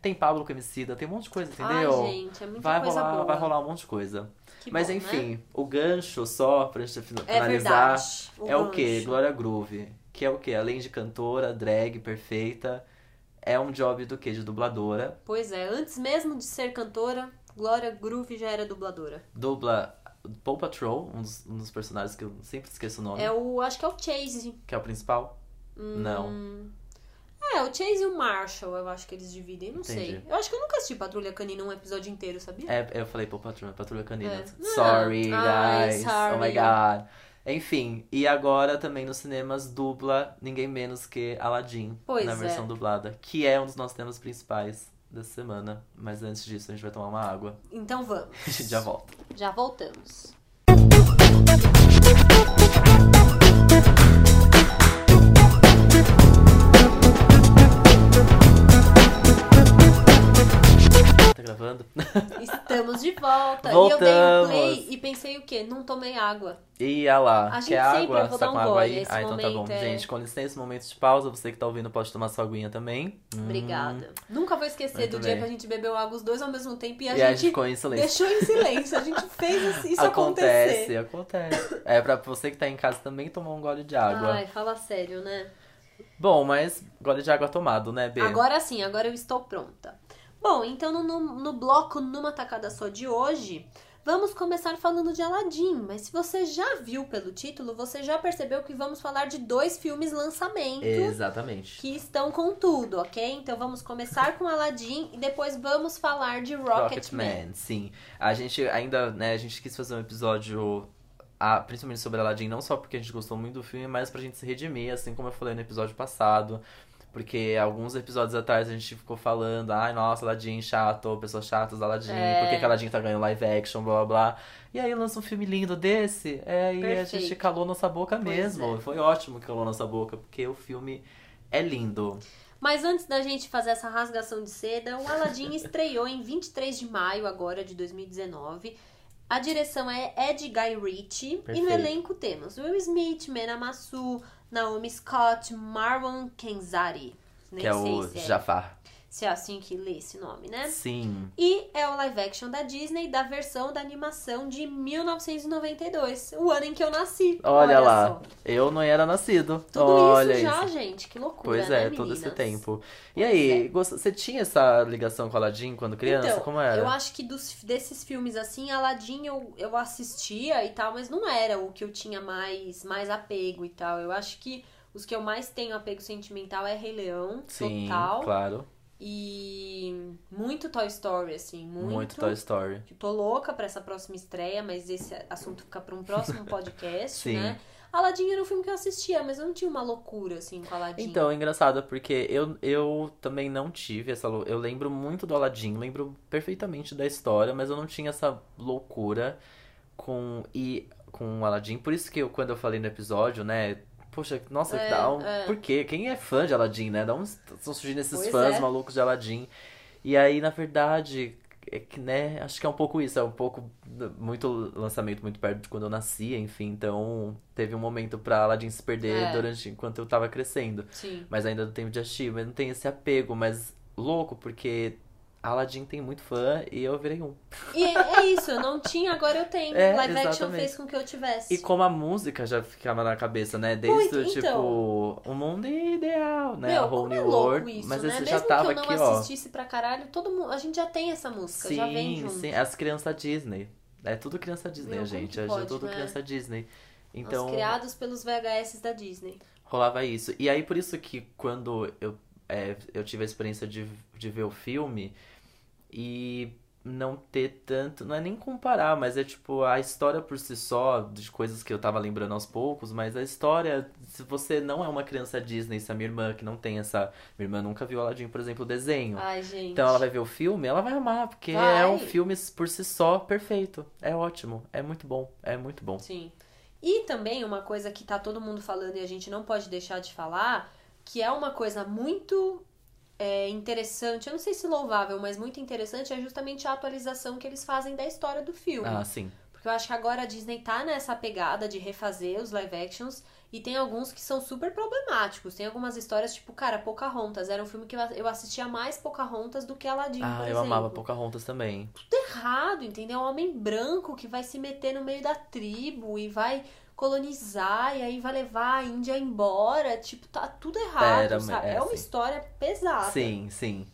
Tem Pablo com Emicida, tem um monte de coisa, entendeu? Ai, gente, é muita vai coisa rolar, boa. vai rolar um monte de coisa. Que Mas bom, né? enfim, o gancho só pra gente fin- É finalizar verdade. é o quê? gancho. Glória Groove. Que é o quê? Além de cantora, drag, perfeita, é um job do quê? De dubladora. Pois é, antes mesmo de ser cantora, Glória Groove já era dubladora. Dubla Paw Patrol, um dos, um dos personagens que eu sempre esqueço o nome, É o. Acho que é o Chase. que é o principal. Não. É, o Chase e o Marshall, eu acho que eles dividem, não sei. Entendi. Eu acho que eu nunca assisti Patrulha Canina um episódio inteiro, sabia? É, eu falei Paw Patrol, é Patrulha Canina. É. Sorry, ai, guys. Oh my sorry. god. Enfim, e agora também nos cinemas dubla ninguém menos que Aladdin Pois na é. versão dublada, que é um dos nossos temas principais dessa semana. Mas antes disso, a gente vai tomar uma água. Então vamos. [LAUGHS] A gente já volta. Já voltamos. Volta. Voltamos. E eu dei um play e pensei o quê? Não tomei água. E olha lá, A gente quer sempre, água? vou Tá dar com um água gole aí? Ah, então tá bom. é. Gente, com licença, momento de pausa. Você que tá ouvindo pode tomar sua aguinha também. Hum. Obrigada. Nunca vou esquecer do dia bem. que a gente bebeu água os dois ao mesmo tempo e a E a gente gente ficou em silêncio. deixou em silêncio. A gente fez isso acontece, acontecer. acontece. É pra você que tá em casa também tomar um gole de água. Ai, fala sério, né? Bom, mas gole de água tomado, né, B? Agora sim, agora eu estou pronta. Bom, então no, no, bloco Numa Tacada Só de hoje, vamos começar falando de Aladdin. Mas se você já viu pelo título, você já percebeu que vamos falar de dois filmes lançamento Exatamente. que estão com tudo, ok? Então vamos começar com Aladdin e depois vamos falar de Rocketman. Rocketman, sim. A gente ainda, né, a gente quis fazer um episódio ah, principalmente sobre Aladdin, não só porque a gente gostou muito do filme, mas pra gente se redimir, assim como eu falei no episódio passado. Porque alguns episódios atrás a gente ficou falando, ai, nossa, Aladdin chato, pessoas chatas da Aladdin, É. por que, que Aladdin tá ganhando live action, blá blá blá. E aí lança um filme lindo desse, é, e a Perfeito. gente calou nossa boca Pois mesmo. é. Foi ótimo que calou nossa boca, porque o filme é lindo. Mas antes da gente fazer essa rasgação de seda, o Aladdin [LAUGHS] estreou em 23 de maio agora de 2019. A direção é Ed Guy Ritchie e no Perfeito. elenco temos Will Smith, Mena Massu, Naomi Scott, Marwan Kenzari. Nem que é o se, é, Jafar. Se é assim que lê esse nome, né? Sim. E é o live action da Disney da versão da animação de 1992, o ano em que eu nasci. Olha, lá, só. eu não era nascido. Tudo Olha isso já, isso. gente, que loucura, Pois né, é, todo esse tempo. E Pois aí, é. você tinha essa ligação com Aladdin quando criança? Então, Como era? Eu acho que dos, desses filmes assim, Aladdin eu, eu assistia e tal, mas não era o que eu tinha mais, mais apego e tal. Eu acho que os que eu mais tenho apego sentimental é Rei Leão, Sim, total. claro. E muito Toy Story, assim, muito. Muito Toy Story. Que Tô louca pra essa próxima estreia, mas esse assunto fica pra um próximo [LAUGHS] podcast, Sim. né? Aladdin era um filme que eu assistia, mas eu não tinha uma loucura, assim, com Aladdin. Então, é engraçado, porque eu, eu também não tive essa lou- Eu lembro muito do Aladdin, lembro perfeitamente da história, mas eu não tinha essa loucura com e com o Aladdin. Por isso que eu, quando eu falei no episódio, né? Poxa, nossa, É, dá um. é. Por quê? Quem é fã de Aladdin, né? Dá uns. Estão surgindo esses Pois fãs é. malucos de Aladdin. E aí, na verdade, é que, né? Acho que é um pouco isso, é um pouco. Muito lançamento muito perto de quando eu nasci, enfim. Então, teve um momento pra Aladdin se perder É. durante enquanto eu tava crescendo. Sim. Mas ainda não tenho de assistir, mas não tem esse apego, mas louco, porque Aladdin tem muito fã e eu virei um. E é é isso, eu não tinha, agora eu tenho. É, Live action exatamente. fez com que eu tivesse. E como a música já ficava na cabeça, né? Desde Muito, tipo, então. o mundo ideal, né? Meu, a whole é new louco world. isso, mas né? esse Mesmo já tava que eu não aqui, ó. assistisse pra caralho, todo mundo, a gente já tem essa música, já vem Sim, junto. sim, as crianças Disney. É tudo criança Disney, Meu, gente. É pode, tudo né? criança Disney. Então, criados pelos VHS da Disney. rolava isso. E aí, por isso que quando eu, é, eu tive a experiência de, de ver o filme e não ter tanto. Não é nem comparar, mas é tipo a história por si só, de coisas que eu tava lembrando aos poucos, mas a história, se você não é uma criança Disney, se a minha irmã que não tem essa. Minha irmã nunca viu Aladdin, por exemplo, o desenho. Ai, gente. Então ela vai ver o filme, ela vai amar, porque Vai. é um filme por si só perfeito. É ótimo, é muito bom, é muito bom. Sim. E também uma coisa que tá todo mundo falando e a gente não pode deixar de falar, que é uma coisa muito é, interessante, eu não sei se louvável, mas muito interessante, é justamente a atualização que eles fazem da história do filme. Ah, sim. Porque eu acho que agora a Disney tá nessa pegada de refazer os live actions e tem alguns que são super problemáticos. Tem algumas histórias, tipo, cara, Pocahontas. Era um filme que eu- assistia mais Pocahontas do que Aladdin, Ah, eu exemplo. amava Pocahontas também. Tudo errado, entendeu? Um homem branco que vai se meter no meio da tribo e vai colonizar e aí vai levar a Índia embora. Tipo, tá tudo errado, Era, sabe? é, É, uma sim. história pesada. Sim, sim.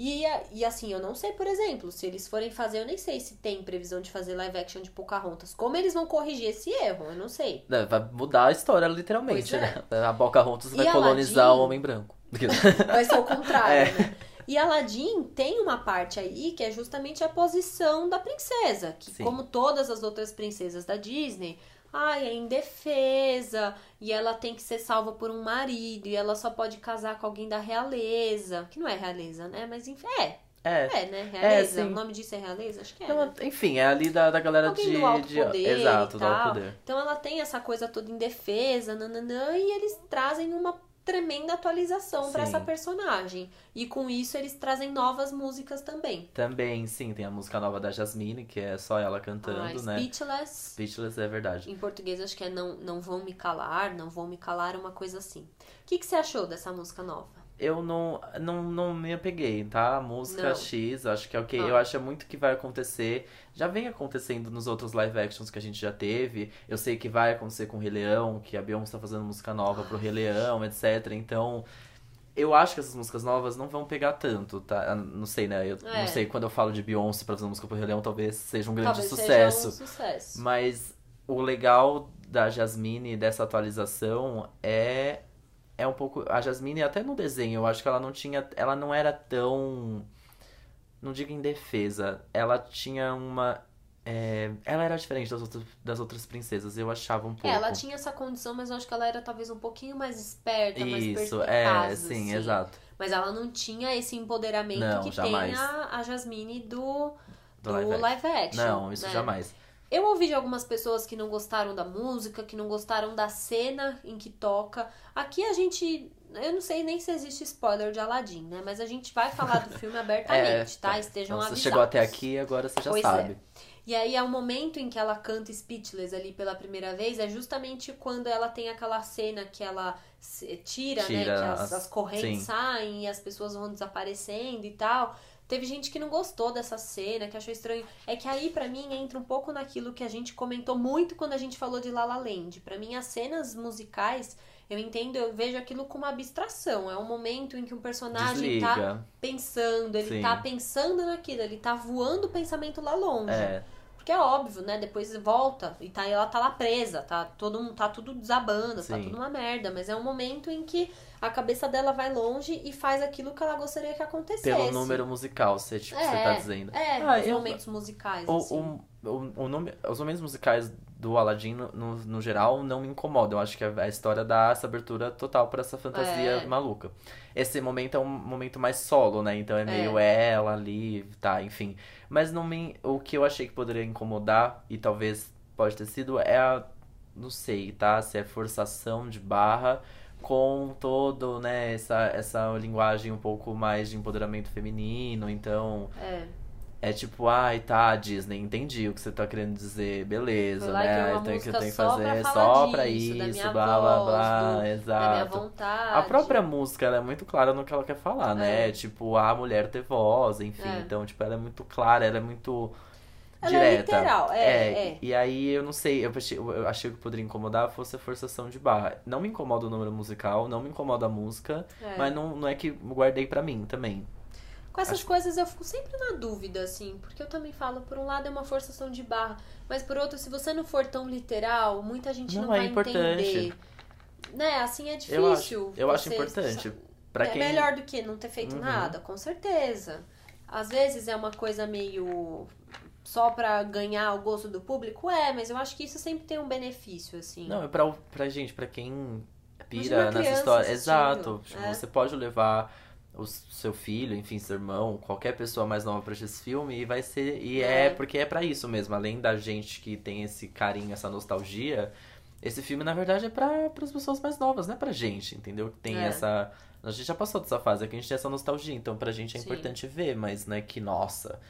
E, e assim, eu não sei, por exemplo, se eles forem fazer, eu nem sei se tem previsão de fazer live action de Pocahontas. Como eles vão corrigir esse erro? Eu não sei. É, Vai mudar a história, literalmente, é. né? A Pocahontas vai E colonizar Aladdin? o homem branco. [LAUGHS] Vai ser o contrário, É. né? E Aladdin tem uma parte aí que é justamente a posição da princesa, que Sim. como todas as outras princesas da Disney, ai, é indefesa, e ela tem que ser salva por um marido, e ela só pode casar com alguém da realeza, que não é realeza, né? Mas enfim, é, É. é, né? Realeza, sim. o nome disso é realeza? Acho que é. Não, né? enfim, é ali da, da galera Alguém de. do alto de- poder Exato, do alto poder. Então ela tem essa coisa toda indefesa, nananã, e eles trazem uma tremenda atualização para essa personagem. E com isso eles trazem novas músicas também. Também, sim, tem a música nova da Jasmine, que é só ela cantando, Ah, né? Speechless. Speechless é verdade. Em português acho que é não, não Vão Me Calar, Não Vão Me Calar, uma coisa assim. O que, que você achou dessa música nova? Eu não, não, não me apeguei, tá? A música Não. X, acho que é o que Ah. eu acho é muito que vai acontecer. Já vem acontecendo nos outros live actions que a gente já teve. Eu sei que vai acontecer com o Rei Leão, que a Beyoncé tá fazendo música nova pro Rei Leão, etc. Então, eu acho que essas músicas novas não vão pegar tanto, tá? Não sei, né? Eu É. não sei, quando eu falo de Beyoncé pra fazer música pro Rei Leão, talvez seja um grande Talvez sucesso. seja um sucesso. Mas o legal da Jasmine, dessa atualização, é é um pouco a Jasmine até no desenho, eu acho que ela não tinha, ela não era tão não digo em defesa, ela tinha uma é, ela era diferente das outras, das outras princesas, eu achava um pouco. É, ela tinha essa condição, mas eu acho que ela era talvez um pouquinho mais esperta, mais Isso, perspicaz, é, sim, assim. exato. Mas ela não tinha esse empoderamento Não, que jamais. tem a, a Jasmine do, Do do live live, action. action. Não, isso né? jamais. Eu ouvi de algumas pessoas que não gostaram da música, que não gostaram da cena em que toca. Aqui a gente. Eu não sei nem se existe spoiler de Aladdin, né? Mas a gente vai falar do filme [LAUGHS] abertamente, tá? Estejam Então, você avisados. chegou até aqui, agora você já Pois sabe. é. E aí, é o momento em que ela canta Speechless ali pela primeira vez, é justamente quando ela tem aquela cena que ela se- tira, né? Tira Que as, as- correntes sim. saem e as pessoas vão desaparecendo e tal. Teve gente que não gostou dessa cena, que achou estranho. É que aí, pra mim, entra um pouco naquilo que a gente comentou muito quando a gente falou de La La Land. Pra mim, as cenas musicais, eu entendo, eu vejo aquilo como uma abstração. É um momento em que um personagem tá Desliga. pensando, ele Sim. tá pensando naquilo, ele tá voando o pensamento lá longe. É, Porque é óbvio, né? Depois volta e tá, ela tá lá presa, tá, todo, mundo- tá tudo desabando, tá Sim. tudo uma merda. Mas é um momento em que a cabeça dela vai longe e faz aquilo que ela gostaria que acontecesse. pelo número musical, você, tipo, você tá dizendo. É, Ah, os eu- momentos musicais. O, assim. o, o, o nome, os momentos musicais do Aladdin, no, no, geral, não me incomodam. Eu acho que a, a história dá essa abertura total pra essa fantasia É. maluca. Esse momento é um momento mais solo, né? Então é meio ela ali, tá, enfim. Mas não me, o que eu achei que poderia incomodar, e talvez pode ter sido, é a. Não sei, tá? Se é forçação de barra com todo, né, essa, essa linguagem um pouco mais de empoderamento feminino, então É. é tipo, ai, tá, Disney, entendi o que você tá querendo dizer, beleza, é né? uma Tem que, música tem que fazer falar só pra isso, blá blá blá, do- exato. A própria música, ela é muito clara no que ela quer falar, né? É. Tipo, a mulher ter voz, enfim. É. Então, tipo, ela é muito clara, ela é muito Ela é direta. literal, é, é. E aí, eu não sei, eu achei, eu achei que poderia incomodar fosse a forçação de barra. Não me incomoda o número musical, não me incomoda a música, É. mas não, não é que guardei pra mim também. Com essas Acho- coisas eu fico sempre na dúvida, assim, porque eu também falo, por um lado é uma forçação de barra, mas por outro, se você não for tão literal, muita gente não, Não é vai importante. entender. Né, assim é difícil. Eu acho, eu acho importante. Pra é quem... melhor do que não ter feito Uhum. nada, com certeza. Às vezes é uma coisa meio só pra ganhar o gosto do público, é, mas eu acho que isso sempre tem um benefício, assim. Não, é pra, pra gente, pra quem pira nessa história. assistindo, Exato. É. Você pode levar o seu filho, enfim, seu irmão, qualquer pessoa mais nova pra esse filme e vai ser. E é, É. porque é pra isso mesmo. Além da gente que tem esse carinho, essa nostalgia, esse filme, na verdade, é pra, as pessoas mais novas, não é pra gente, entendeu? Que tem É. essa. A gente já passou dessa fase, é que a gente tem essa nostalgia, então pra gente é Sim. importante ver, mas não é que, nossa,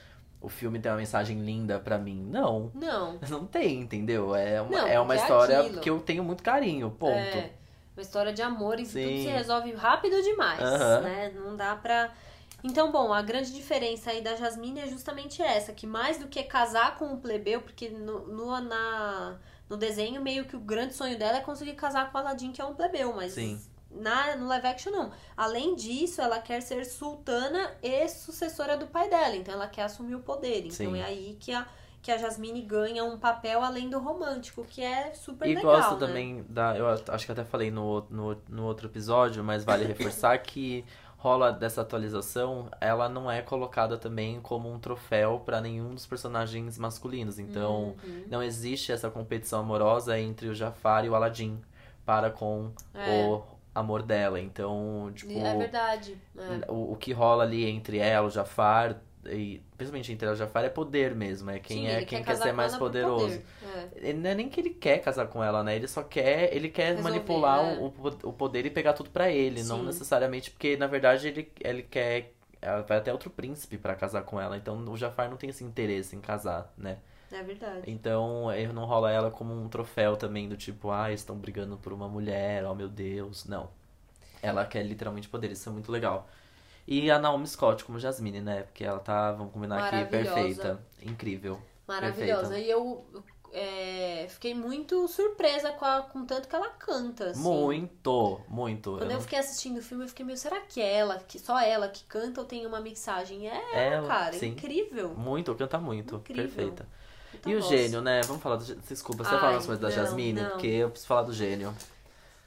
o filme tem uma mensagem linda pra mim. Não. Não. Não tem, entendeu? É uma, Não, é uma história aquilo. que eu tenho muito carinho, ponto. É, uma história de amor e que tudo Sim. se resolve rápido demais, Aham. né? Não dá pra... Então, bom, a grande diferença aí da Jasmine é justamente essa, que mais do que casar com o plebeu, porque no, no, na, no desenho meio que o grande sonho dela é conseguir casar com o Aladdin, que é um plebeu, mas Sim. na, no live action não. Além disso, ela quer ser sultana e sucessora do pai dela, então ela quer assumir o poder. Então Sim. é aí que a, que a Jasmine ganha um papel além do romântico, que é super E legal, gosto né? também da. Eu acho que até falei no, no, no outro episódio, mas vale [LAUGHS] reforçar que rola dessa atualização, ela não é colocada também como um troféu pra nenhum dos personagens masculinos. Então, Uhum. não existe essa competição amorosa entre o Jafar e o Aladdin para com É. o amor dela. Então, tipo. É verdade. É. O, o que rola ali entre ela, o Jafar, e, principalmente entre Jafar, é poder mesmo. É quem Sim, é quem quer quer, ser mais poderoso. poder. É. Ele não é nem que ele quer casar com ela, né? Ele só quer, ele quer Resolver, manipular é. o, o poder e pegar tudo pra ele, não Sim. necessariamente porque na verdade ele, ele quer vai até outro príncipe pra casar com ela. Então o Jafar não tem esse interesse em casar, né? É verdade. Então ele não rola ela como um troféu também do tipo, ah, estão brigando por uma mulher, oh meu Deus. Não. Ela quer literalmente poder, isso é muito legal. E a Naomi Scott como Jasmine, né? Porque ela tá, vamos combinar aqui, perfeita. Incrível. Maravilhosa. Perfeita. E eu é, fiquei muito surpresa com, a- com tanto que ela canta. Assim. Muito, muito. Quando Eu eu fiquei assistindo o filme, eu fiquei meio, será que é ela, que só ela que canta ou tem uma mixagem? É ela, cara, sim. incrível. Muito, canta muito. Incrível. Perfeita. Puta E o voz. gênio, né? Vamos falar do gênio. Desculpa, você Ai, falar as coisas da não, Jasmine? não. Porque eu preciso falar do gênio.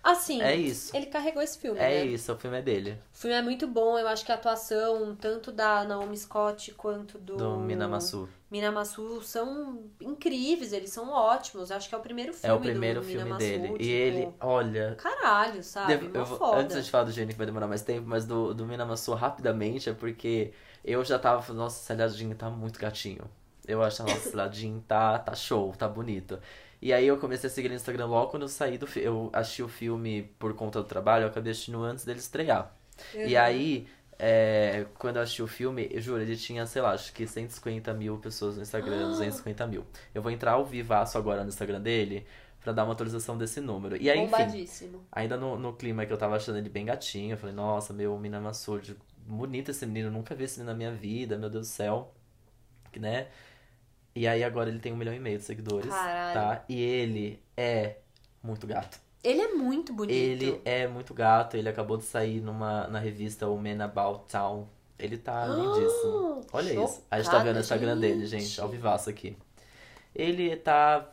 Assim, É isso. ele carregou esse filme, É né? isso, o filme é dele. O filme é muito bom, eu acho que a atuação, tanto da Naomi Scott quanto do... Do Minamasu. Minamasu são incríveis, eles são ótimos. Eu acho que é o primeiro filme É o primeiro filme Minamasu, dele. tipo, E ele, olha. Caralho, sabe? Deve- eu foda. antes de falar do gênio que vai demorar mais tempo, mas do, do Minamasu rapidamente é porque eu já tava falando, nossa, esse aliadinho tá muito gatinho. Eu acho, nossa, esse tá, tá show, tá bonito. E aí eu comecei a seguir no Instagram logo quando eu saí do filme. Eu assisti o filme por conta do trabalho, eu acabei assistindo antes dele estrear. E Uhum. aí, é, quando eu assisti o filme, eu juro, ele tinha, sei lá, acho que 150 mil pessoas no Instagram, 250 mil. Eu vou entrar ao vivaço agora no Instagram dele pra dar uma atualização desse número. E aí, enfim, ainda no, no clima que eu tava achando ele bem gatinho, eu falei, nossa, meu Minamasu, bonito esse menino, nunca vi esse menino na minha vida, meu Deus do céu. Que, Né? E aí agora ele tem um milhão e meio de seguidores, Caralho. tá? E ele é muito gato. Ele é muito bonito. Ele é muito gato, ele acabou de sair numa, na revista O Men About Town. Ele tá lindíssimo. Olha isso. A gente tá chocada, vendo o Instagram dele, gente. gente, ao vivaço aqui. Ele tá.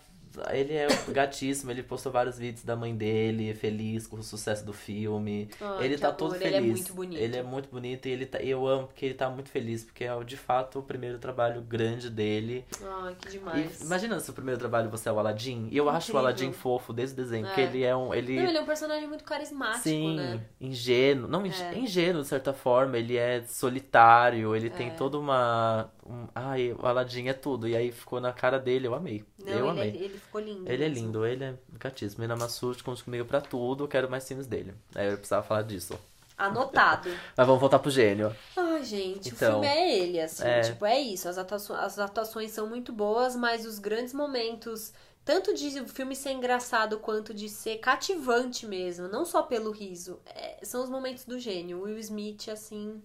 Ele é gatíssimo, ele postou vários vídeos da mãe dele, feliz com o sucesso do filme. Ai, ele tá amor, todo ele feliz. é muito bonito. Ele é muito bonito e ele tá, eu amo porque ele tá muito feliz, porque é de fato o primeiro trabalho grande dele. Ai, que E demais. imagina se o primeiro trabalho você é o Aladdin. E eu acho o Incrível. Aladdin fofo desde o desenho, porque É. ele é um. Ele, Não, ele é um personagem muito carismático, Sim, né? ingênuo. Não, É. ingênuo, de certa forma. Ele é solitário, ele tem É. toda uma. Um, ai, o Aladdin é tudo. E aí ficou na cara dele, eu amei. Não, eu ele, amei. É, ele ficou lindo. Ele é mesmo. lindo, ele é gatíssimo. Minamasu conta comigo pra tudo, quero mais filmes dele. Aí eu precisava falar disso. Anotado. [LAUGHS] Mas vamos voltar pro gênio. Ai, gente, Então, o filme é ele, assim. é. Tipo, é isso. As atuações, as atuações são muito boas, mas os grandes momentos, tanto de o filme ser engraçado quanto de ser cativante mesmo, não só pelo riso, é, são os momentos do gênio. Will Smith, assim.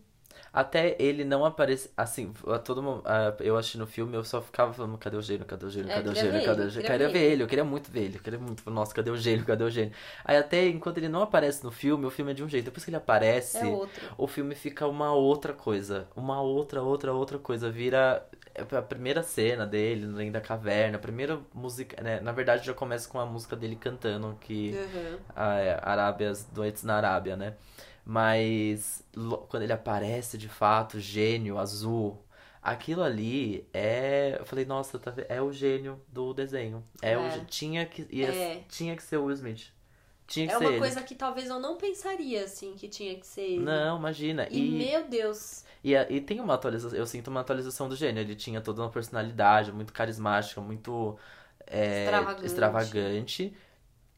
Até ele não aparece. Assim, a todo ah, eu assisti no filme, eu só ficava falando: cadê o gênio? Cadê o gênio? É, Cadê o gênio? Cadê o gênio? queria Queria ver ele. eu queria muito ver ele. Eu queria muito. Nossa, cadê o gênio? Cadê o gênio? Aí até enquanto ele não aparece no filme, o filme é de um jeito. Depois que ele aparece, É o filme fica uma outra coisa. Uma outra, outra, outra coisa. Vira a primeira cena dele, além da caverna, a primeira música. Né? Na verdade, já começa com a música dele cantando, que Uhum. a é, Arábias Noites na Arábia, né? Mas quando ele aparece de fato, gênio, azul, aquilo ali é. Eu falei, nossa, tá é o gênio do desenho. É, o É. gê- tinha que ia- É. tinha que ser o Will Smith. Tinha que É ser uma ele. coisa que talvez eu não pensaria, assim, que tinha que ser ele. Não, imagina. E, E, meu Deus. e, e tem uma atualização, eu sinto uma atualização do gênio. Ele tinha toda uma personalidade muito carismática, muito é, Extravagante. extravagante.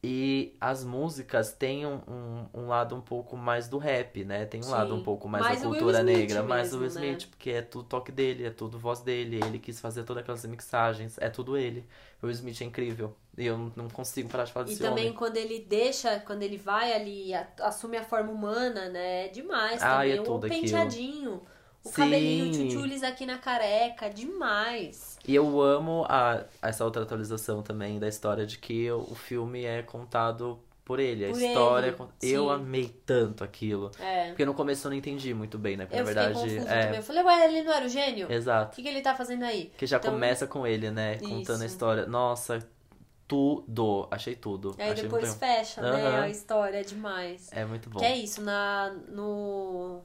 E as músicas têm um, um, um lado um pouco mais do rap, né? Tem um Sim. lado um pouco mais Mais da cultura negra, mais o Will mesmo, né? Smith, porque é tudo toque dele, é tudo voz dele, ele quis fazer todas aquelas mixagens, é tudo ele. O Will Smith é incrível. E eu não- consigo parar de falar E desse também homem. quando ele deixa, quando ele vai ali, assume a forma humana, né? É demais Ah, também. é o tudo aquilo. O Sim. cabelinho tchutchules aqui na careca, demais. E eu amo a, essa outra atualização também da história de que o filme é contado por ele. A Por história. é ele, con- Eu amei tanto aquilo. É. Porque no começo eu não entendi muito bem, né? Porque Eu na verdade. é, também. Eu falei, ué, ele não era o gênio? O Exato. que, que ele tá fazendo aí? Que já Então- começa com ele, né? Contando a Isso. história. Nossa, tudo. Achei tudo. Aí Achei depois muito... fecha, né? A história é demais. É muito bom. Que é isso, na, no,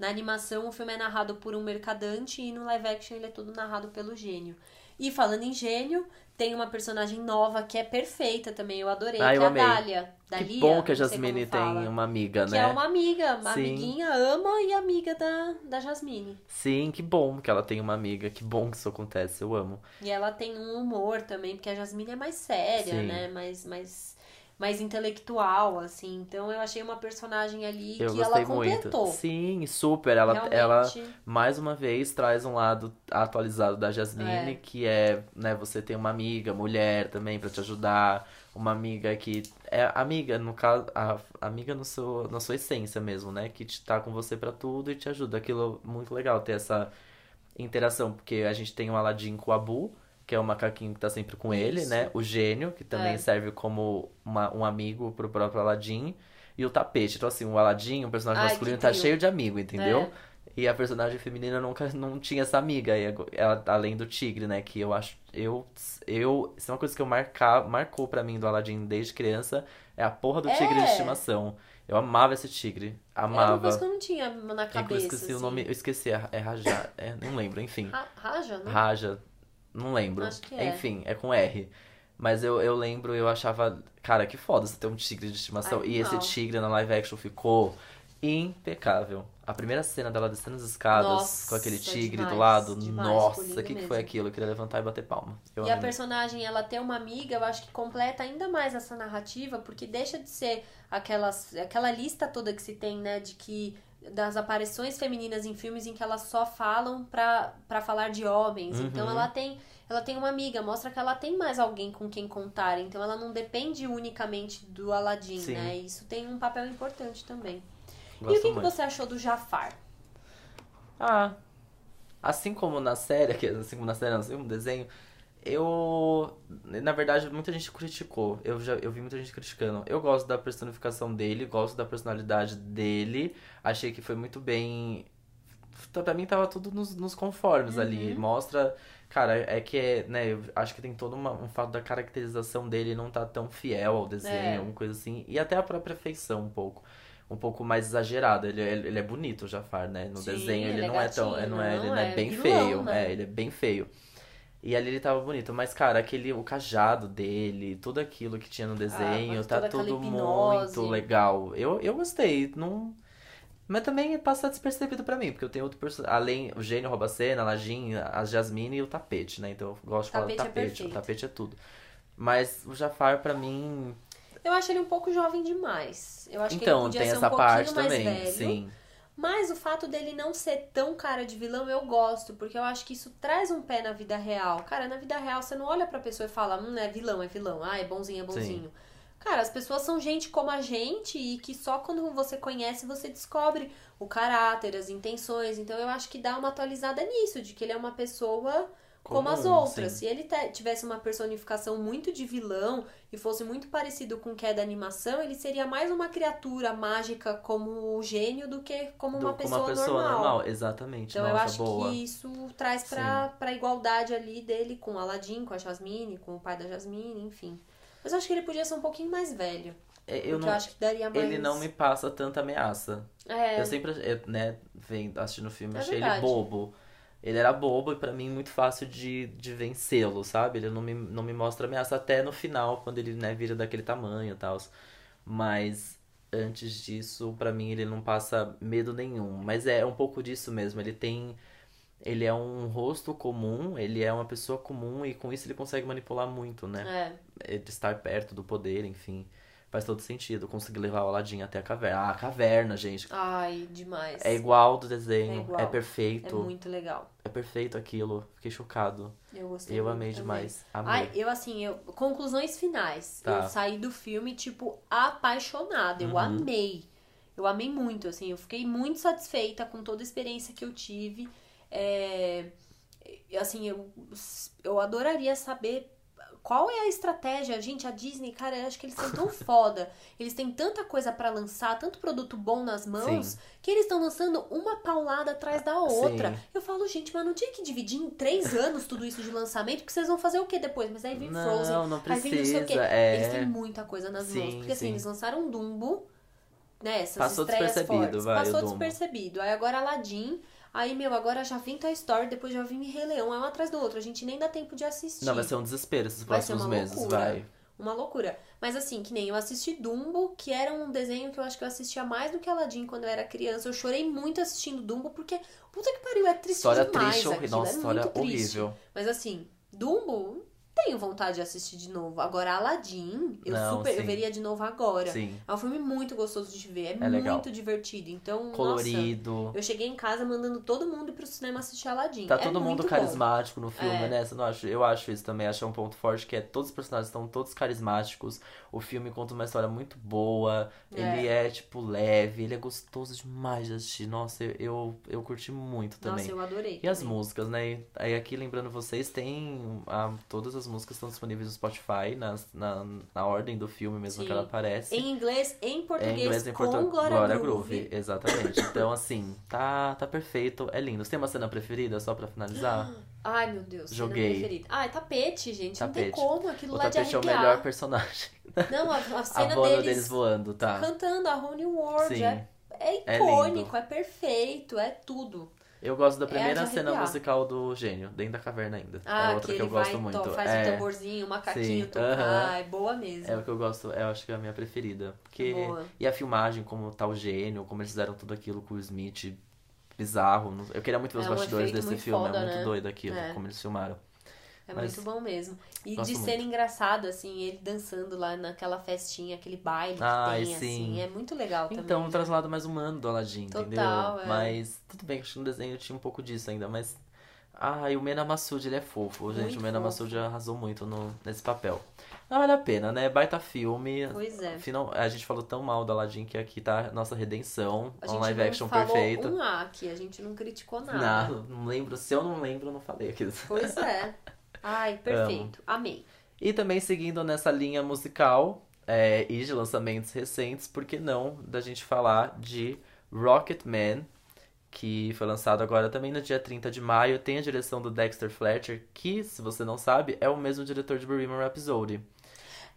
na animação o filme é narrado por um mercadante e no live action ele é todo narrado pelo gênio. E falando em gênio, tem uma personagem nova que é perfeita também, eu adorei, Ah, que eu é a. Dália. Que Dalia, bom que a Jasmine tem uma amiga, Que né? é uma amiga, uma Sim. amiguinha, ama e amiga da, da Jasmine. Sim, que bom que ela tem uma amiga. Que bom que isso acontece. Eu amo. E ela tem um humor também, porque a Jasmine é mais séria, Sim. né? Mais, mais, mais intelectual, assim. Então eu achei uma personagem ali Eu que ela muito. completou. Sim, super. Ela, Realmente. ela mais uma vez traz um lado atualizado da Jasmine, É. que é, né, você tem uma amiga, mulher também pra te ajudar, uma amiga que é amiga, no caso, a, amiga no seu, na sua essência mesmo, né, que te, tá com você pra tudo e te ajuda. Aquilo é muito legal ter essa interação, porque a gente tem o Aladdin com o Abu, que é o macaquinho que tá sempre com ele, Isso. né? O gênio, que também É. serve como uma- um amigo pro próprio Aladdin. E o tapete. Então, assim, o Aladdin, o personagem Ai, masculino, tá trio. cheio de amigo, entendeu? É. E a personagem feminina nunca não tinha essa amiga, ela, além do tigre, né? Que eu acho. Eu. eu isso é uma coisa que eu marcar, marcou pra mim do Aladdin desde criança. É a porra do tigre de É. estimação. Eu amava esse tigre. Era uma Amava. coisa que eu não tinha na É que eu cabeça, esqueci o assim. nome. Eu esqueci, é, é Raja. É, não lembro, enfim. Ra- Raja, né? Raja. Não lembro. Acho que é. Enfim, é com R. Mas eu, eu lembro, eu achava, cara, que foda você ter um tigre de estimação. E esse tigre na live action ficou impecável. A primeira cena dela descendo as escadas Nossa, com aquele tigre demais, do lado. demais, Nossa, o que, que foi aquilo? Eu queria levantar e bater palma. Eu E a amei. personagem, ela ter uma amiga, eu acho que completa ainda mais essa narrativa, porque deixa de ser aquelas, aquela lista toda que se tem, né, de que das aparições femininas em filmes em que elas só falam pra, pra falar de homens. Uhum. Então ela tem ela tem uma amiga, mostra que ela tem mais alguém com quem contar. Então ela não depende unicamente do Aladdin, Sim. né? E isso tem um papel importante também. e o Gosto que, que você achou do Jafar? Ah, assim como na série, que- [LAUGHS] assim como na série, não, assim como no desenho, eu, na verdade, muita gente criticou. Eu já, eu vi muita gente criticando. Eu gosto da personificação dele, gosto da personalidade dele. Achei que foi muito bem. Pra mim tava tudo nos, nos conformes ali. Uhum. Mostra. Cara, é que é, né? Eu acho que tem todo uma- um fato da caracterização dele não tá tão fiel ao desenho, É. alguma coisa assim. E até a própria feição, um pouco. Um pouco mais exagerada. Ele, é- ele é bonito, o Jafar, né? No Sim, desenho ele, ele é não é tão. gatinho, não é, ele não é, é bem vilão, feio. né? É, ele é bem feio. E ali ele tava bonito. Mas, cara, aquele, o cajado dele, tudo aquilo que tinha no desenho, mas tá tudo hipnose. muito legal. Eu, eu gostei. Não... Mas também passa despercebido pra mim, porque eu tenho outro personagem. Além o gênio rouba a cena, a Lajin, a Jasmine e o tapete, né? Então eu gosto de falar do Tapete é o tapete é tudo. Mas o Jafar, pra mim. Eu acho ele um pouco jovem demais. Eu acho que ele então, podia tem ser essa um parte mais também. velho. Sim. Mas o fato dele não ser tão cara de vilão, eu gosto, porque eu acho que isso traz um pé na vida real. Cara, na vida real você não olha pra pessoa e fala, hum, é vilão, é vilão, ah, é bonzinho, é bonzinho. Cara, as pessoas são gente como a gente e que só quando você conhece você descobre o caráter, as intenções. Então eu acho que dá uma atualizada nisso, de que ele é uma pessoa como as outras. sim. Se ele tivesse uma personificação muito de vilão e fosse muito parecido com o que é da animação, ele seria mais uma criatura mágica como o gênio do que como Do- uma pessoa, uma pessoa normal. normal. Exatamente. Então eu Nossa, acho boa. que isso traz pra, pra igualdade ali dele com Aladdin, com a Jasmine, com o pai da Jasmine, enfim. Mas eu acho que ele podia ser um pouquinho mais velho. É, Eu não, eu acho que daria mais. ele não me passa tanta ameaça. É, Eu sempre, eu, né, vendo, assistindo o filme, É achei verdade. ele bobo. Ele era bobo e pra mim muito fácil de, de vencê-lo, sabe? Ele não me, não me mostra ameaça até no final, quando ele, né, vira daquele tamanho e tal. Mas antes disso, pra mim, ele não passa medo nenhum. Mas é um pouco disso mesmo. Ele tem. Ele é um rosto comum, ele é uma pessoa comum e com isso ele consegue manipular muito, né? é. É, De estar perto do poder, enfim. Faz todo sentido. Conseguir levar o Aladdin até a caverna. Ah, a caverna, gente. Ai, demais. É igual do É desenho, é, É perfeito. muito legal. É perfeito aquilo. Fiquei chocado. Eu gostei Eu amei demais. Amei. Ai, eu assim, eu, conclusões finais. Tá. Eu saí do filme, tipo, apaixonada. Eu Uhum. amei. Eu amei muito, assim. Eu fiquei muito satisfeita com toda a experiência que eu tive. É, assim, eu, eu adoraria saber qual é a estratégia. Gente, a Disney, cara, eu acho que eles são tão [LAUGHS] foda. Eles têm tanta coisa pra lançar, tanto produto bom nas mãos, Sim. que eles estão lançando uma paulada atrás da outra. Sim. Eu falo, gente, mas não tinha que dividir em três [LAUGHS] anos tudo isso de lançamento, porque vocês vão fazer o que depois? Mas aí vem Não, Frozen, não aí vem não sei o quê. precisa, é. Eles têm muita coisa nas Sim, mãos. Porque assim, sim. eles lançaram Dumbo, né, essas Passou estreias despercebido, fortes. vai, Passou despercebido. Aí agora Aladdin, aí, meu, agora já vem Toy Story, depois já vem Rei Leão, é um atrás do outro. A gente nem dá tempo de assistir. Não, vai ser um desespero esses Vai próximos uma meses, loucura. vai. Uma loucura. Mas assim, que nem eu assisti Dumbo, que era um desenho que eu acho que eu assistia mais do que Aladdin quando eu era criança. Eu chorei muito assistindo Dumbo, porque, puta que pariu, é triste História demais triste, horrível. aquilo. Nossa, é história muito triste. horrível. Mas assim, Dumbo, tenho vontade de assistir de novo. Agora, Aladdin, eu Não, super, eu veria de novo agora. Sim. É um filme muito gostoso de ver, é, É muito legal. divertido. Então, nossa, Colorido. eu cheguei em casa mandando todo mundo ir pro cinema assistir Aladdin. Tá É todo mundo muito bom. carismático no filme, É. né? Você não acha? Eu acho isso também, acho é um ponto forte, que é todos os personagens estão todos carismáticos. O filme conta uma história muito boa. Ele é, tipo, leve, ele é gostoso demais de assistir. Nossa, eu, eu, eu curti muito também. Nossa, eu adorei. E as também. músicas, né? Aí aqui, lembrando vocês, tem ah, todas as músicas estão disponíveis no Spotify, nas, na, na ordem do filme mesmo Sim. que ela aparece. Em inglês, em É português, inglês em com português. Glória, Groove. Exatamente. Então, assim, tá, tá perfeito, é lindo. Você tem uma cena preferida, só pra finalizar? [GASPS] Ai, meu Deus. cena Joguei. preferida. Ai, tapete, gente. Não tem Tapete. como. Aquilo O lá de tapete é o arrepiar. melhor personagem. [LAUGHS] Não, a, a A cena banda deles, deles voando, tá? cantando a Whole New World. Sim. É, é É icônico, é, perfeito, é tudo. Eu gosto da É primeira de cena musical do Gênio, dentro da caverna ainda. Ah, é outra que que, eu gosto vai, muito. to- faz é, o tamborzinho, o macaquinho Sim, tocar. aham. É boa mesmo. é o que eu gosto, eu acho que é a minha preferida. Porque... Boa. E a filmagem, como tá o gênio, como eles fizeram tudo aquilo com o Smith, bizarro. Eu queria muito ver os É um bastidores desse filme, foda, é muito né? doido aquilo, É. como eles filmaram. É Mas muito bom mesmo. E gosto de muito. cena engraçada, assim, ele dançando lá naquela festinha, aquele baile que Ai, tem, sim. assim. É muito legal também. Então, um traslado mais humano do Aladdin, Total, entendeu? é. Mas, tudo bem, acho que no desenho tinha um pouco disso ainda, mas... Ai, o Mena Massoud, ele é fofo, gente. Muito o Mena. Massoud arrasou muito no, nesse papel. Não vale a pena, né? Baita filme. Pois é. Final, a gente falou tão mal do Aladdin que aqui tá a nossa redenção. A um gente live não action falou perfeito. um A aqui, a gente não criticou nada. Não, não lembro. Se eu não lembro, eu não falei aqui. Pois é. [LAUGHS] Ai, perfeito. Amei. E também seguindo nessa linha musical é, e de lançamentos recentes, por que não da gente falar de Rocketman, que foi lançado agora também no dia 30 de maio, tem a direção do Dexter Fletcher, que, se você não sabe, é o mesmo diretor de Bohemian Rhapsody.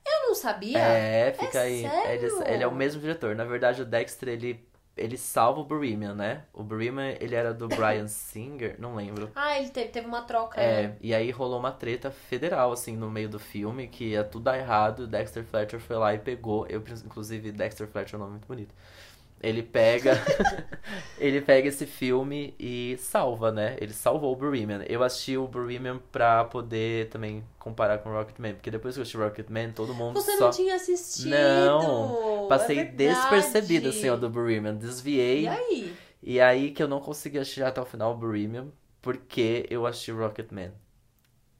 Eu não sabia. É, fica É aí. sério? Ele, ele é o mesmo diretor. Na verdade, o Dexter, ele, ele salva o Bohemian, né? O Bohemian, ele era do Brian Singer, não lembro. Ah, ele teve, teve uma troca. É, né? e aí rolou uma treta federal, assim, no meio do filme, que ia tudo dar errado, o Dexter Fletcher foi lá e pegou, eu, inclusive, Dexter Fletcher é um nome muito bonito. Ele pega, [LAUGHS] ele pega esse filme e salva, né? Ele salvou o Bohemian. Eu assisti o Bohemian pra poder também comparar com o Rocketman, porque depois que eu assisti Rocketman, todo mundo Você só... não tinha assistido. Não, passei é despercebido, assim, ó, do Bohemian. Desviei. E aí? E aí que eu não consegui assistir até o final o Bohemian, porque eu assisti Rocketman.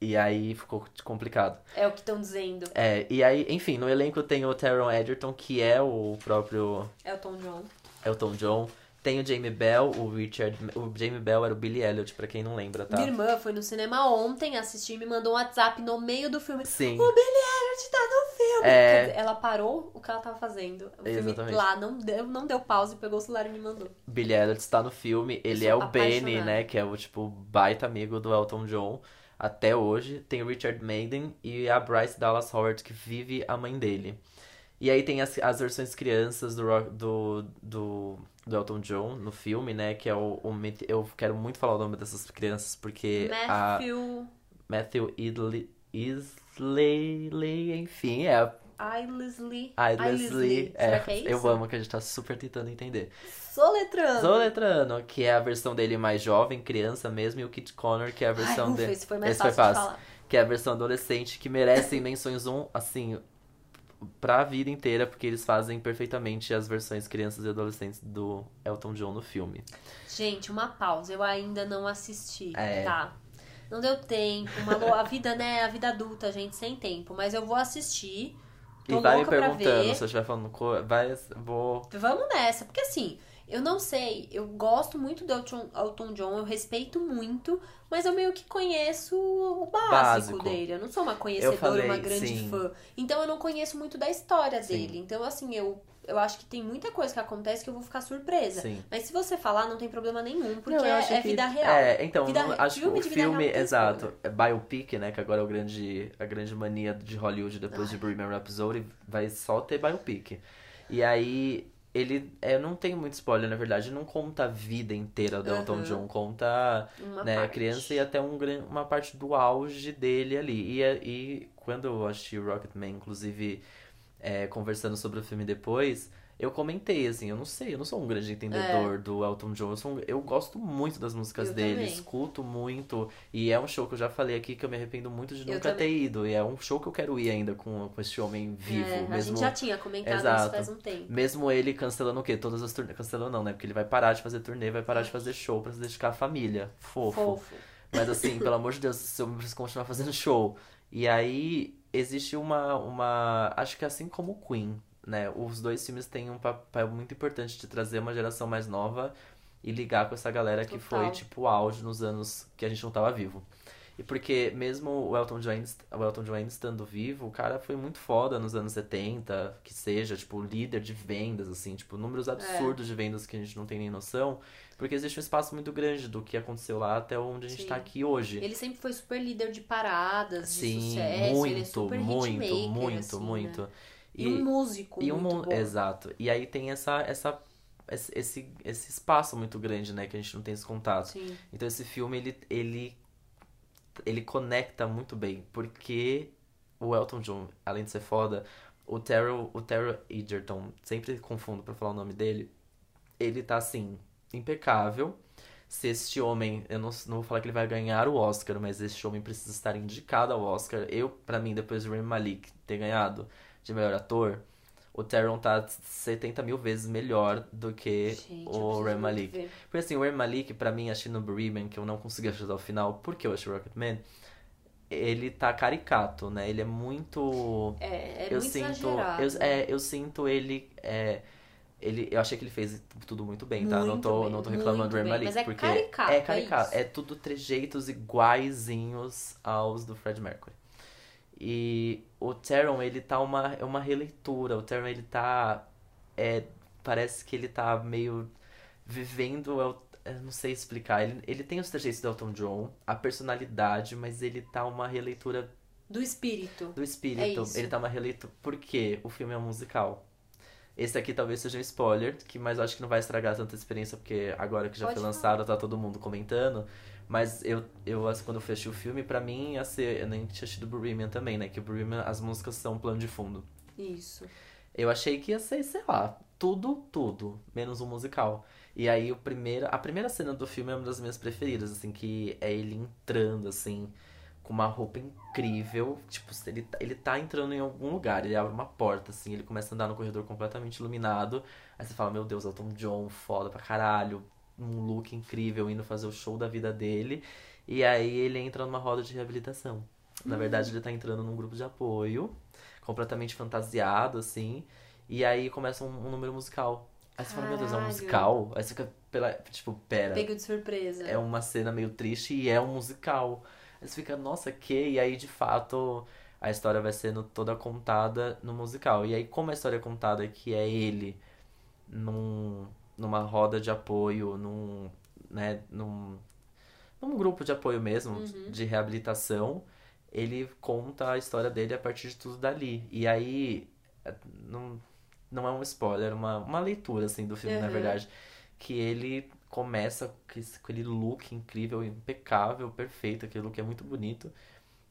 E aí ficou complicado. É o que estão dizendo. É, e aí, enfim, no elenco tem o Taron Egerton, que é o próprio Elton John. Elton John. Tem o Jamie Bell, o Richard. O Jamie Bell era o Billy Elliot, pra quem não lembra, tá? Minha irmã foi no cinema ontem assistir e me mandou um WhatsApp no meio do filme. Sim. O Billy Elliot tá no filme. É. Dizer, ela parou o que ela tava fazendo. O filme Exatamente. lá não deu, não deu pausa e pegou o celular e me mandou. Billy Elliot está no filme. Ele é o Benny, apaixonada. né? Que é o, tipo, baita amigo do Elton John. Até hoje. Tem o Richard Madden e a Bryce Dallas Howard, que vive a mãe dele. E aí tem as, as versões crianças do, do, do, do Elton John no filme, né? Que é o, o Eu quero muito falar o nome dessas crianças, porque a Matthew Matthew Idley, Isley, enfim, é a Será que é isso? Eu amo que a gente tá super tentando entender. Soletrando. Soletrano, que é a versão dele mais jovem, criança mesmo, e o Kit Connor, que é a versão dele. esse foi mais esse foi fácil de fácil. falar. Que é a versão adolescente, que merecem [LAUGHS] menções um, assim, pra vida inteira, porque eles fazem perfeitamente as versões crianças e adolescentes do Elton John no filme. Gente, uma pausa. Eu ainda não assisti, É. tá? Não deu tempo. Uma A vida, né? A vida adulta, gente, sem tempo. Mas eu vou assistir. Tô e vai me perguntando, se eu estiver falando, co- vai, vou... Vamos nessa, porque assim, eu não sei, eu gosto muito do Elton, Elton John, eu respeito muito, mas eu meio que conheço o básico, Básico. dele. Eu não sou uma conhecedora, falei, uma grande sim. fã. Então eu não conheço muito da história Sim. dele. Então, assim, eu, eu acho que tem muita coisa que acontece que eu vou ficar surpresa. Sim. Mas se você falar, não tem problema nenhum, porque Não, eu é, acho é que- vida real. É, então, Vida- não- acho que filme o de vida real filme, exato, é biopic, né, que agora é o grande, a grande mania de Hollywood depois de Ai. Bohemian Rhapsody, vai só ter biopic. E aí, ele é, não tem muito spoiler, na verdade, não conta a vida inteira do Elton. John, conta Uma né, a parte. criança e até um, uma parte do auge dele ali. E, é- e quando eu assisti o Rocketman, inclusive, é, conversando sobre o filme depois, eu comentei assim, eu não sei, eu não sou um grande entendedor do Elton John, eu, um- eu gosto muito das músicas É. Eu dele, também. escuto muito, e é um show que eu já falei aqui que eu me arrependo muito de Eu nunca ter ido, e é um show que eu quero ir ainda com, com esse homem vivo, É, a mesmo... gente já tinha comentado isso Exato. faz um tempo. Mesmo ele cancelando o quê? Todas as turnês. Cancelando não, né? Porque ele vai parar de fazer turnê, vai parar de fazer show pra se dedicar à família. Fofo. Fofo. Mas assim, [LAUGHS] pelo amor de Deus, esse homem precisa continuar fazendo show. E aí, existe uma, uma. Acho que assim como o Queen, né? Os dois filmes têm um papel muito importante de trazer uma geração mais nova e ligar com essa galera que Total. foi, tipo, o auge nos anos que a gente não tava vivo. E porque mesmo o Elton John, o Elton John estando vivo, o cara foi muito foda nos anos 70, que seja, tipo, líder de vendas, assim, tipo, números absurdos de vendas que a gente não tem nem noção. Porque existe um espaço muito grande do que aconteceu lá até onde a gente Sim. tá aqui hoje. Ele sempre foi super líder de paradas, de Sim, sucesso. muito, ele é super muito, muito, assim, muito. Né? E, um músico e um bom. Exato. E aí tem essa, essa, esse, esse, espaço muito grande, né, que a gente não tem esse contato. Sim. Então esse filme, ele, ele, ele conecta muito bem, porque o Elton John, além de ser foda, o Terrell, o Terrell Edgerton, sempre confundo pra falar o nome dele, ele tá, assim, impecável. Se este homem, eu não, não vou falar que ele vai ganhar o Oscar, mas este homem precisa estar indicado ao Oscar. Eu, pra mim, depois de Rami Malik ter ganhado de melhor ator, o Terrell tá 70 mil vezes melhor do que Gente, o muito Malik. Porque assim, o Rami Malik, pra mim, achei no Bereavement, que eu não consegui assistir ao final, porque eu achei Rocketman, ele tá caricato, né? Ele é muito... É, é eu muito sinto, eu, é, eu sinto ele, é, ele, eu achei que ele fez tudo muito bem, tá? não Muito tô, bem, não tô reclamando do bem, Malik, mas é porque caricato, é é caricato, isso. é tudo trejeitos iguaizinhos aos do Fred Mercury. E o Taron, ele tá uma, é uma releitura, o Taron, ele tá, é, parece que ele tá meio vivendo, eu, eu não sei explicar, ele, ele tem os trejeitos do Elton John, a personalidade, mas ele tá uma releitura Do espírito. do espírito. É. Ele tá uma releitura. Porque o filme é um musical. Esse aqui talvez seja um spoiler, que mas eu acho que não vai estragar tanta experiência, porque agora que já Pode foi lançado, tá todo mundo comentando. Mas eu, eu assim, quando eu fechei o filme, pra mim ia ser. Eu nem tinha assistido o Bohemian também, né? Que o Bohemian, as músicas são plano de fundo. Isso. Eu achei que ia ser, sei lá, tudo, tudo, menos um musical. E aí o primeiro, a primeira cena do filme é uma das minhas preferidas, assim, que é ele entrando, assim, com uma roupa incrível. Tipo, ele, ele tá entrando em algum lugar, ele abre uma porta, assim, ele começa a andar no corredor completamente iluminado. Aí você fala, meu Deus, Elton John, foda pra caralho, um look incrível, indo fazer o show da vida dele. E aí ele entra numa roda de reabilitação. Na verdade, ele tá entrando num grupo de apoio, completamente fantasiado, assim. E aí começa um, um número musical. Aí você fala, meu Deus, é um Caralho. musical? Aí você fica, pela, tipo, pera. Pego de surpresa. É uma cena meio triste e é um musical. Aí você fica, nossa, que? E aí, de fato, a história vai sendo toda contada no musical. E aí, como a história é contada que é ele num, numa roda de apoio, num, né, num, num grupo de apoio mesmo, Uhum. de reabilitação, ele conta a história dele a partir de tudo dali. E aí, é, não, não é um spoiler, é uma, uma leitura, assim, do filme, na Uhum. verdade. Que ele começa com aquele look incrível, impecável, perfeito, aquele look é muito bonito.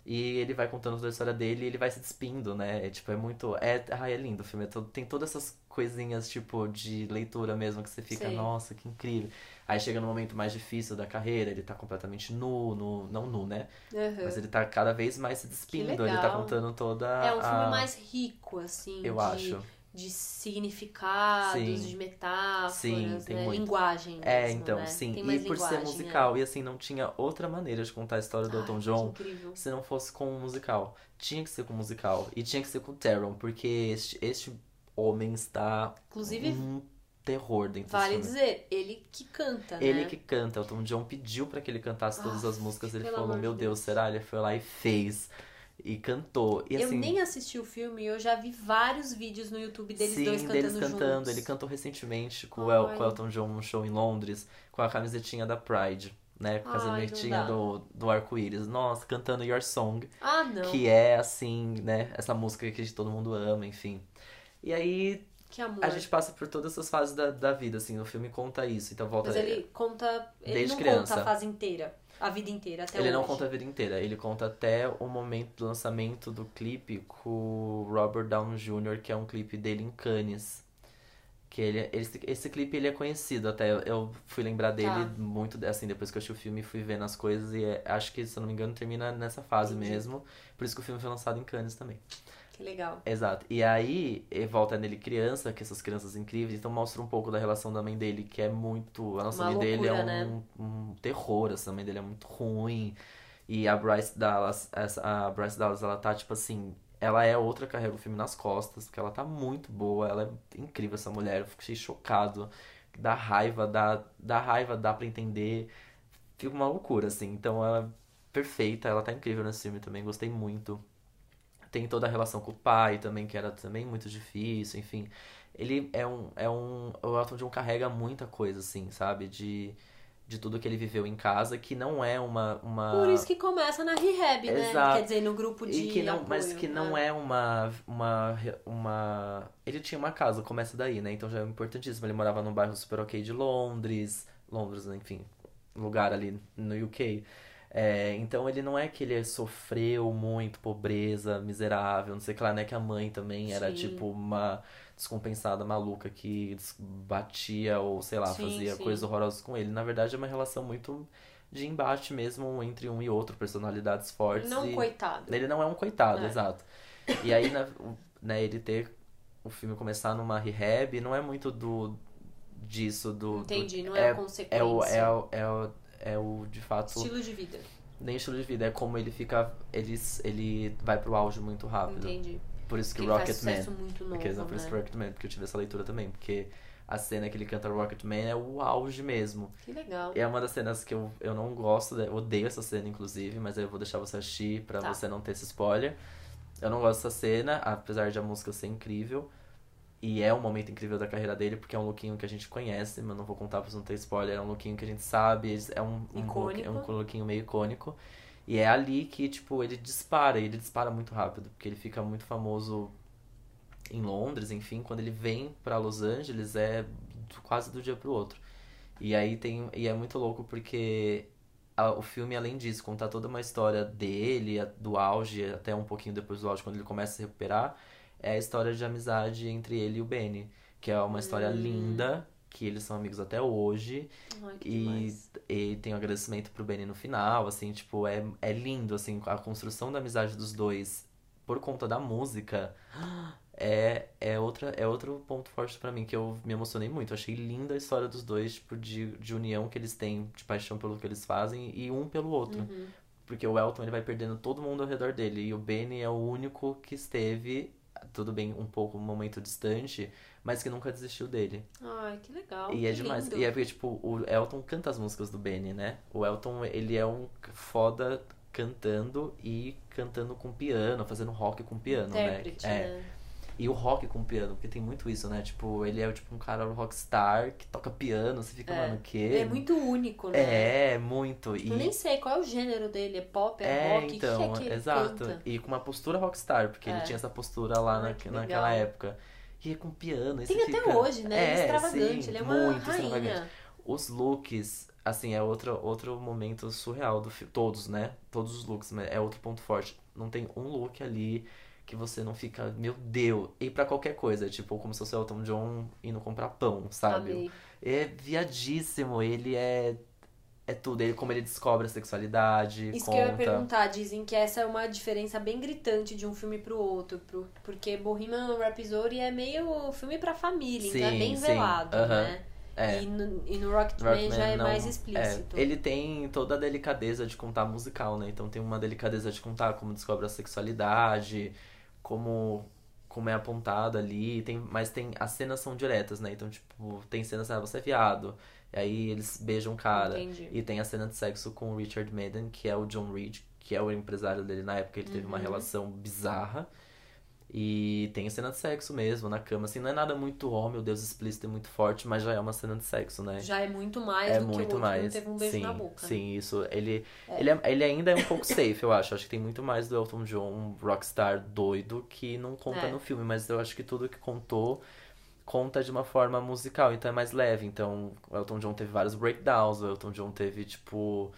E ele vai contando toda a história dele e ele vai se despindo, né? É, tipo, é muito. É, ai, é lindo o filme. é todo- tem todas essas coisinhas, tipo, de leitura mesmo, que você fica, Sei. nossa, que incrível. Aí chega no momento mais difícil da carreira, ele tá completamente nu, nu não nu, né? Aham. Mas ele tá cada vez mais se despindo, ele tá contando toda É um filme a... mais rico, assim. Eu de, acho. De significados, Sim. de metáforas, Sim, tem né? muito. Linguagem É, mesmo, então, né? sim. E por ser musical, é. e assim, não tinha outra maneira de contar a história do Ai, Elton que John incrível. se não fosse com um musical. Tinha que ser com um musical. E tinha que ser com o Taron, porque este, este homem está Inclusive, um terror dentro vale dizer, ele que canta, né? Ele que canta, Elton John pediu pra que ele cantasse todas as músicas, ele falou, meu de Deus, Deus. será? Ele foi lá e fez. E cantou. E eu assim, nem assisti o filme, eu já vi vários vídeos no YouTube deles Sim, dois cantando deles cantando. juntos. Ele cantou recentemente com o, El, o Elton John num show em Londres, com a camisetinha da Pride, né? Com a camisetinha do, do arco-íris. Nossa, cantando Your Song, Ah, não. que é assim, né? Essa música que todo mundo ama, enfim. E aí. A gente passa por todas essas fases da, da vida, assim, o filme conta isso, então volta Mas ele conta. Ele Desde não criança. conta a fase inteira. A vida inteira, até Ele hoje. não conta a vida inteira, ele conta até o momento do lançamento do clipe com o Robert Downey Jr., que é um clipe dele em Cannes. Que ele, esse, esse clipe ele é conhecido até. Eu, fui lembrar dele Tá. muito, assim, depois que eu assisti o filme, fui vendo as coisas e é- acho que, se eu não me engano, termina nessa fase Entendi. mesmo. Por isso que o filme foi lançado em Cannes também. Que legal. Exato. E aí, volta nele criança, que essas crianças incríveis, então mostra um pouco da relação da mãe dele, que é muito. A nossa Uma mãe dele é loucura, um, né? um terror, essa mãe dele é muito ruim. E a Bryce Dallas, essa, a Bryce Dallas, ela tá, tipo assim, ela é outra, carrega o filme nas costas, porque ela tá muito boa, ela é incrível essa mulher, eu fiquei chocado. Dá raiva, dá, dá raiva, dá pra entender. Fica uma loucura, assim. Então ela é perfeita, ela tá incrível nesse filme também, gostei muito. Tem toda a relação com o pai também, que era também muito difícil, enfim. Ele é um, é um, o Elton John carrega muita coisa, assim, sabe? De, de tudo que ele viveu em casa, que não é uma, uma... Por isso que começa na rehab, né? Exato. Quer dizer, no grupo de E que não, apoio, mas que não né? é uma, uma, uma. Ele tinha uma casa, começa daí, né? Então já é importantíssimo. Ele morava num bairro super ok de Londres, Londres, enfim, lugar ali no UK. É, então ele não é que ele sofreu muito, pobreza, miserável, não sei o que lá, né? Que a mãe também era Sim. tipo uma descompensada maluca que batia ou sei lá, Sim, fazia sim. coisas horrorosas com ele. Na verdade é uma relação muito de embate mesmo entre um e outro, personalidades fortes. Não, e... coitado. Ele não é um coitado, É. exato. E aí, né, ele ter o filme começar numa rehab não é muito do disso, do. do- Entendi, não é, a consequência. é o, é, o, é, o, é o, de fato, Estilo de vida. nem estilo de vida, é como ele fica, ele, ele vai pro auge muito rápido. Entendi. Por isso que Porque faz Rocketman, muito novo, porque, não, por isso né? que Rocketman, porque eu tive essa leitura também, porque a cena que ele canta Rocketman é o auge mesmo. Que legal. E é uma das cenas que eu, eu não gosto, eu odeio essa cena, inclusive, mas eu vou deixar você assistir pra Tá. você não ter esse spoiler. Eu não gosto dessa cena, apesar de a música ser incrível. E é um momento incrível da carreira dele, porque é um lookinho que a gente conhece, mas não vou contar pra você não ter spoiler. É um lookinho que a gente sabe, é um, um, look, é um lookinho meio icônico. E é ali que, tipo, ele dispara, e ele dispara muito rápido, porque ele fica muito famoso em Londres, enfim, quando ele vem pra Los Angeles é quase do dia pro outro. E aí tem. E é muito louco porque a- o filme, além disso, contar toda uma história dele, a- do auge, até um pouquinho depois do auge, quando ele começa a se recuperar, é a história de amizade entre ele e o Benny. Que é uma história Hum. linda, que eles são amigos até hoje. Ai, que E, e tem um agradecimento pro Benny no final, assim, tipo, é, é lindo, assim, a construção da amizade dos dois por conta da música [GASPS] é, é, outra, é outro ponto forte pra mim, que eu me emocionei muito. Eu achei linda a história dos dois, tipo, de, de união que eles têm, de paixão pelo que eles fazem e um pelo outro. Uhum. Porque o Elton, ele vai perdendo todo mundo ao redor dele, e o Benny é o único que esteve, tudo bem, um pouco um momento distante, mas que nunca desistiu dele. Ai, que legal. E é que demais. lindo. E é porque, tipo, o Elton canta as músicas do Benny, né? O Elton, ele é um foda cantando e cantando com piano, fazendo rock com piano, Intérprete, né? É. né? E o rock com piano, porque tem muito isso, né? Tipo, ele é tipo um cara rockstar que toca piano, você fica, É. mano, o quê? É muito único, né? É, muito. E... Eu nem sei qual é o gênero dele. É pop, é, É, rock? então, o que, é que exato. canta? E com uma postura rockstar, porque É. ele tinha essa postura lá na, que naquela época. E é com piano, aí Tem até fica- hoje, né? ele é É, extravagante. sim, ele é uma muito rainha. extravagante. Os looks, assim, é outro, outro momento surreal do filme. Todos, né? Todos os looks, mas é outro ponto forte. Não tem um look ali que você não fica, meu Deus, e pra qualquer coisa, tipo, como se fosse o Elton John indo comprar pão, sabe? Amei. É viadíssimo, ele é é tudo, ele como ele descobre a sexualidade, Isso conta. que eu ia perguntar, dizem que essa é uma diferença bem gritante de um filme pro outro, pro, porque Bohemian Rhapsody é meio filme pra família, então é Sim, bem sim, velado, aham. né? É. E no, e no Rocketman Rocketman já é não- mais explícito. é, ele tem toda a delicadeza de contar musical, né? Então tem uma delicadeza de contar como descobre a sexualidade, como como é apontado ali, tem, mas tem as cenas são diretas, né? Então, tipo, tem cenas, ah, você é viado, e aí eles beijam o cara. Entendi. E tem a cena de sexo com o Richard Madden, que é o John Reed, que é o empresário dele na época, ele teve uma Uhum. relação bizarra. E tem cena de sexo mesmo na cama, assim, não é nada muito, oh meu Deus, explícito e muito forte, mas já é uma cena de sexo, né? Já é muito mais é do que o muito mais. não teve um beijo sim, na boca. sim, isso. Ele, Ele, é- ele ainda é um pouco safe, eu acho. Acho que tem muito mais do Elton John, um rockstar doido, que não conta É. no filme, mas eu acho que tudo que contou conta de uma forma musical, então é mais leve. Então, o Elton John teve vários breakdowns, o Elton John teve, tipo,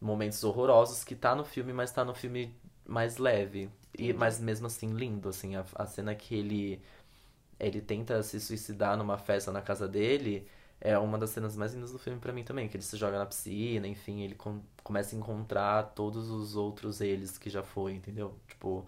momentos horrorosos que tá no filme, mas tá no filme mais leve. E, mas mesmo assim, lindo, assim, a, a cena que ele, ele tenta se suicidar numa festa na casa dele é uma das cenas mais lindas do filme para mim também, que ele se joga na piscina, enfim, ele com, começa a encontrar todos os outros eles que já foi, entendeu? Tipo,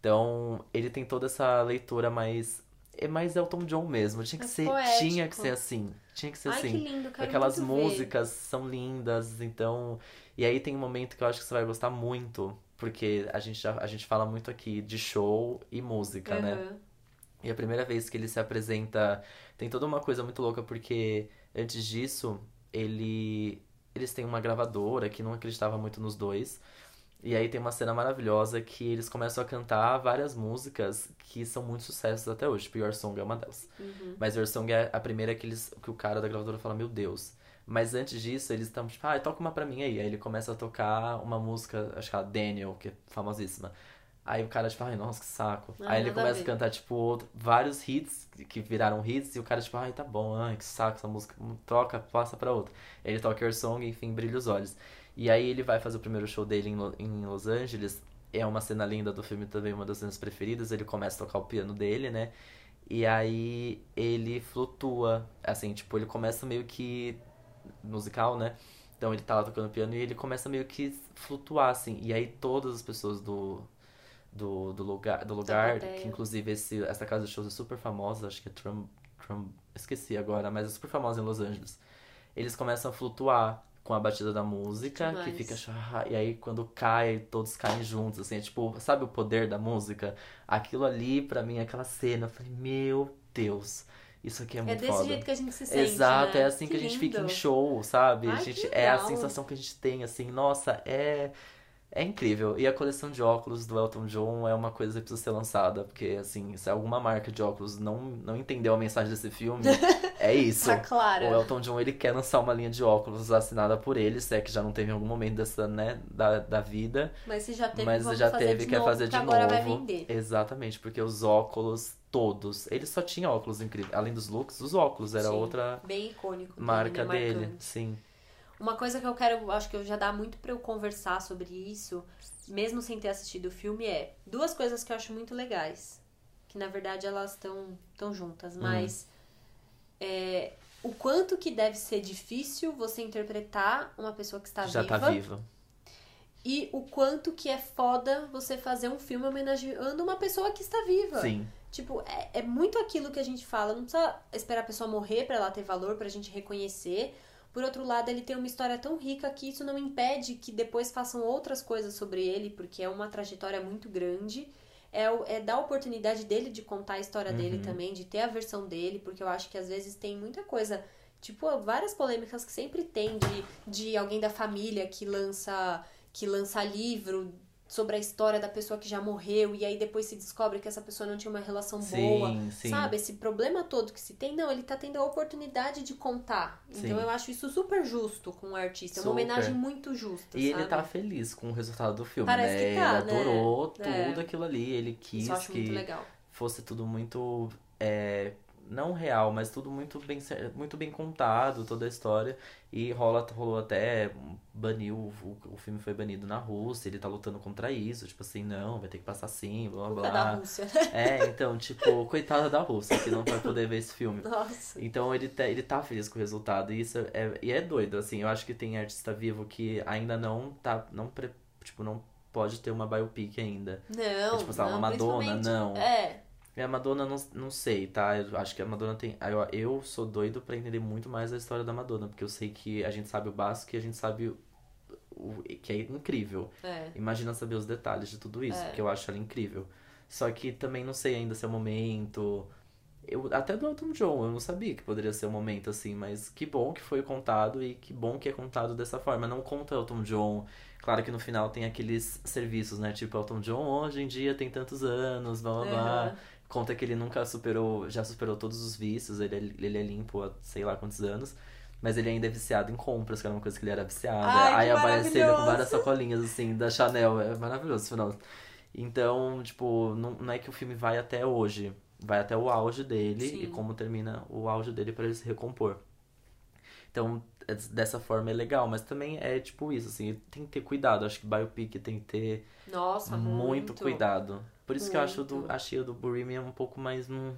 então ele tem toda essa leitura mais é mais Elton John mesmo, tinha que É ser, poético. tinha que ser assim, tinha que ser Ai, assim. que lindo, quero Aquelas muito ver. músicas são lindas, então. E aí tem um momento que eu acho que você vai gostar muito, porque a gente, já, a gente fala muito aqui de show e música, né? Aham. E a primeira vez que ele se apresenta, tem toda uma coisa muito louca, porque antes disso, ele eles têm uma gravadora que não acreditava muito nos dois. E aí tem uma cena maravilhosa que eles começam a cantar várias músicas que são muito sucessos até hoje. Tipo, Your Song é uma delas. Uhum. Mas Your Song é a primeira que, eles, que o cara da gravadora fala, meu Deus. Mas antes disso, eles estão tipo, ah, toca uma pra mim aí. Aí ele começa a tocar uma música, acho que é a Daniel, que é famosíssima. Aí o cara, tipo, ai, nossa, que saco. Ah, aí ele a começa a ver. cantar, tipo, outro- vários hits que viraram hits, e o cara, tipo, ai, tá bom, ai, que saco essa música, troca, passa pra outra. Ele toca Your Song, enfim, brilha os olhos. E aí ele vai fazer o primeiro show dele em, Lo- em Los Angeles. É uma cena linda do filme também, uma das cenas preferidas. Ele começa a tocar o piano dele, né? E aí ele flutua, assim, tipo, ele começa meio que musical, né? Então ele tá lá tocando piano e ele começa meio que flutuar, assim. E aí todas as pessoas do, do, do lugar, do lugar que inclusive esse, essa casa de shows é super famosa, acho que é Trump, Trump, esqueci agora, mas é super famosa em Los Angeles. Eles começam a flutuar com a batida da música, que Demais. fica chá, e aí quando cai, todos caem juntos, assim, é tipo, sabe o poder da música? Aquilo ali, pra mim, aquela cena, eu falei, meu Deus, isso aqui é É muito desse foda. jeito que a gente se sente, Exato, né? é assim que, a gente fica em lindo. show, sabe? a Ai, gente, que é a sensação que a gente tem, assim, nossa, é. É incrível. E a coleção de óculos do Elton John é uma coisa que precisa ser lançada, porque, assim, se alguma marca de óculos não, não entendeu a mensagem desse filme, [LAUGHS] é isso. Tá clara. O Elton John, ele quer lançar uma linha de óculos assinada por ele, se é que já não teve em algum momento dessa, né, da, da vida. Mas se já teve, Mas vamos já fazer teve, de quer novo, fazer de que novo. agora vai vender. Exatamente, porque os óculos todos, ele só tinha óculos incríveis. Além dos looks, os óculos era Sim, outra Bem icônico. marca dele. Marcante. Sim. Uma coisa que eu quero, acho que já dá muito pra eu conversar sobre isso, mesmo sem ter assistido o filme, é duas coisas que eu acho muito legais. Que na verdade elas estão tão juntas, Hum. mas é, o quanto que deve ser difícil você interpretar uma pessoa que está já viva. tá viva. E o quanto que é foda você fazer um filme homenageando uma pessoa que está viva. Sim. Tipo, é, é muito aquilo que a gente fala. Não precisa esperar a pessoa morrer pra ela ter valor, pra gente reconhecer. Por outro lado, ele tem uma história tão rica que isso não impede que depois façam outras coisas sobre ele, porque é uma trajetória muito grande. É, o- é dar a oportunidade dele de contar a história dele Uhum. também, de ter a versão dele, porque eu acho que às vezes tem muita coisa. Tipo, várias polêmicas que sempre tem de, de alguém da família que lança que lança livro sobre a história da pessoa que já morreu e aí depois se descobre que essa pessoa não tinha uma relação boa. Sim, sim. Sabe, esse problema todo que se tem, não, ele tá tendo a oportunidade de contar. Sim. Então eu acho isso super justo com o artista. É uma Super. homenagem muito justa. E ele sabe? tá feliz com o resultado do filme, Parece né? que tá, ele adorou né? tudo aquilo ali. Ele quis Isso eu acho muito que legal. fosse tudo muito. é, não real, mas tudo muito bem, muito bem contado, toda a história. E rola, rolou até. Baniu, o, o filme foi banido na Rússia, ele tá lutando contra isso. Tipo assim, não, vai ter que passar assim, blá blá É da blá. Rússia. É, então, tipo, coitada da Rússia, que não vai poder ver esse filme. Nossa. Então ele tá, ele tá feliz com o resultado. E isso é, e é doido, assim. Eu acho que tem artista vivo que ainda não tá. Não, pre- tipo, não pode ter uma biopic ainda. Não, tipo, sei lá, uma Madonna, não. É, E a Madonna, não, não sei, tá? Eu acho que a Madonna tem. Eu, eu sou doido pra entender muito mais a história da Madonna, porque eu sei que a gente sabe o básico e a gente sabe o, o- que é incrível. é. Imagina saber os detalhes de tudo isso, É. porque eu acho ela incrível. Só que também não sei ainda se é o momento. Eu, até do Elton John, eu não sabia que poderia ser um momento assim, mas que bom que foi contado e que bom que é contado dessa forma. Não conta Elton John. Claro que no final tem aqueles serviços, né? Tipo, Elton John hoje em dia tem tantos anos, blá blá blá. Conta que ele nunca superou, já superou todos os vícios, ele é, ele é limpo há sei lá quantos anos. Mas ele ainda é viciado em compras, que era uma coisa que ele era viciado. Ai, Aí aparece ele com várias sacolinhas, assim, da Chanel. É maravilhoso, final. Então, tipo, não, não é que o filme vai até hoje. vai até o auge dele Sim. e como termina o auge dele pra ele se recompor. Então, é- dessa forma é legal, mas também é tipo isso, assim, tem que ter cuidado. Acho que biopic tem que ter Nossa, muito, muito. cuidado. Por isso que eu acho do, achei o do Bohemian um pouco mais. Hum,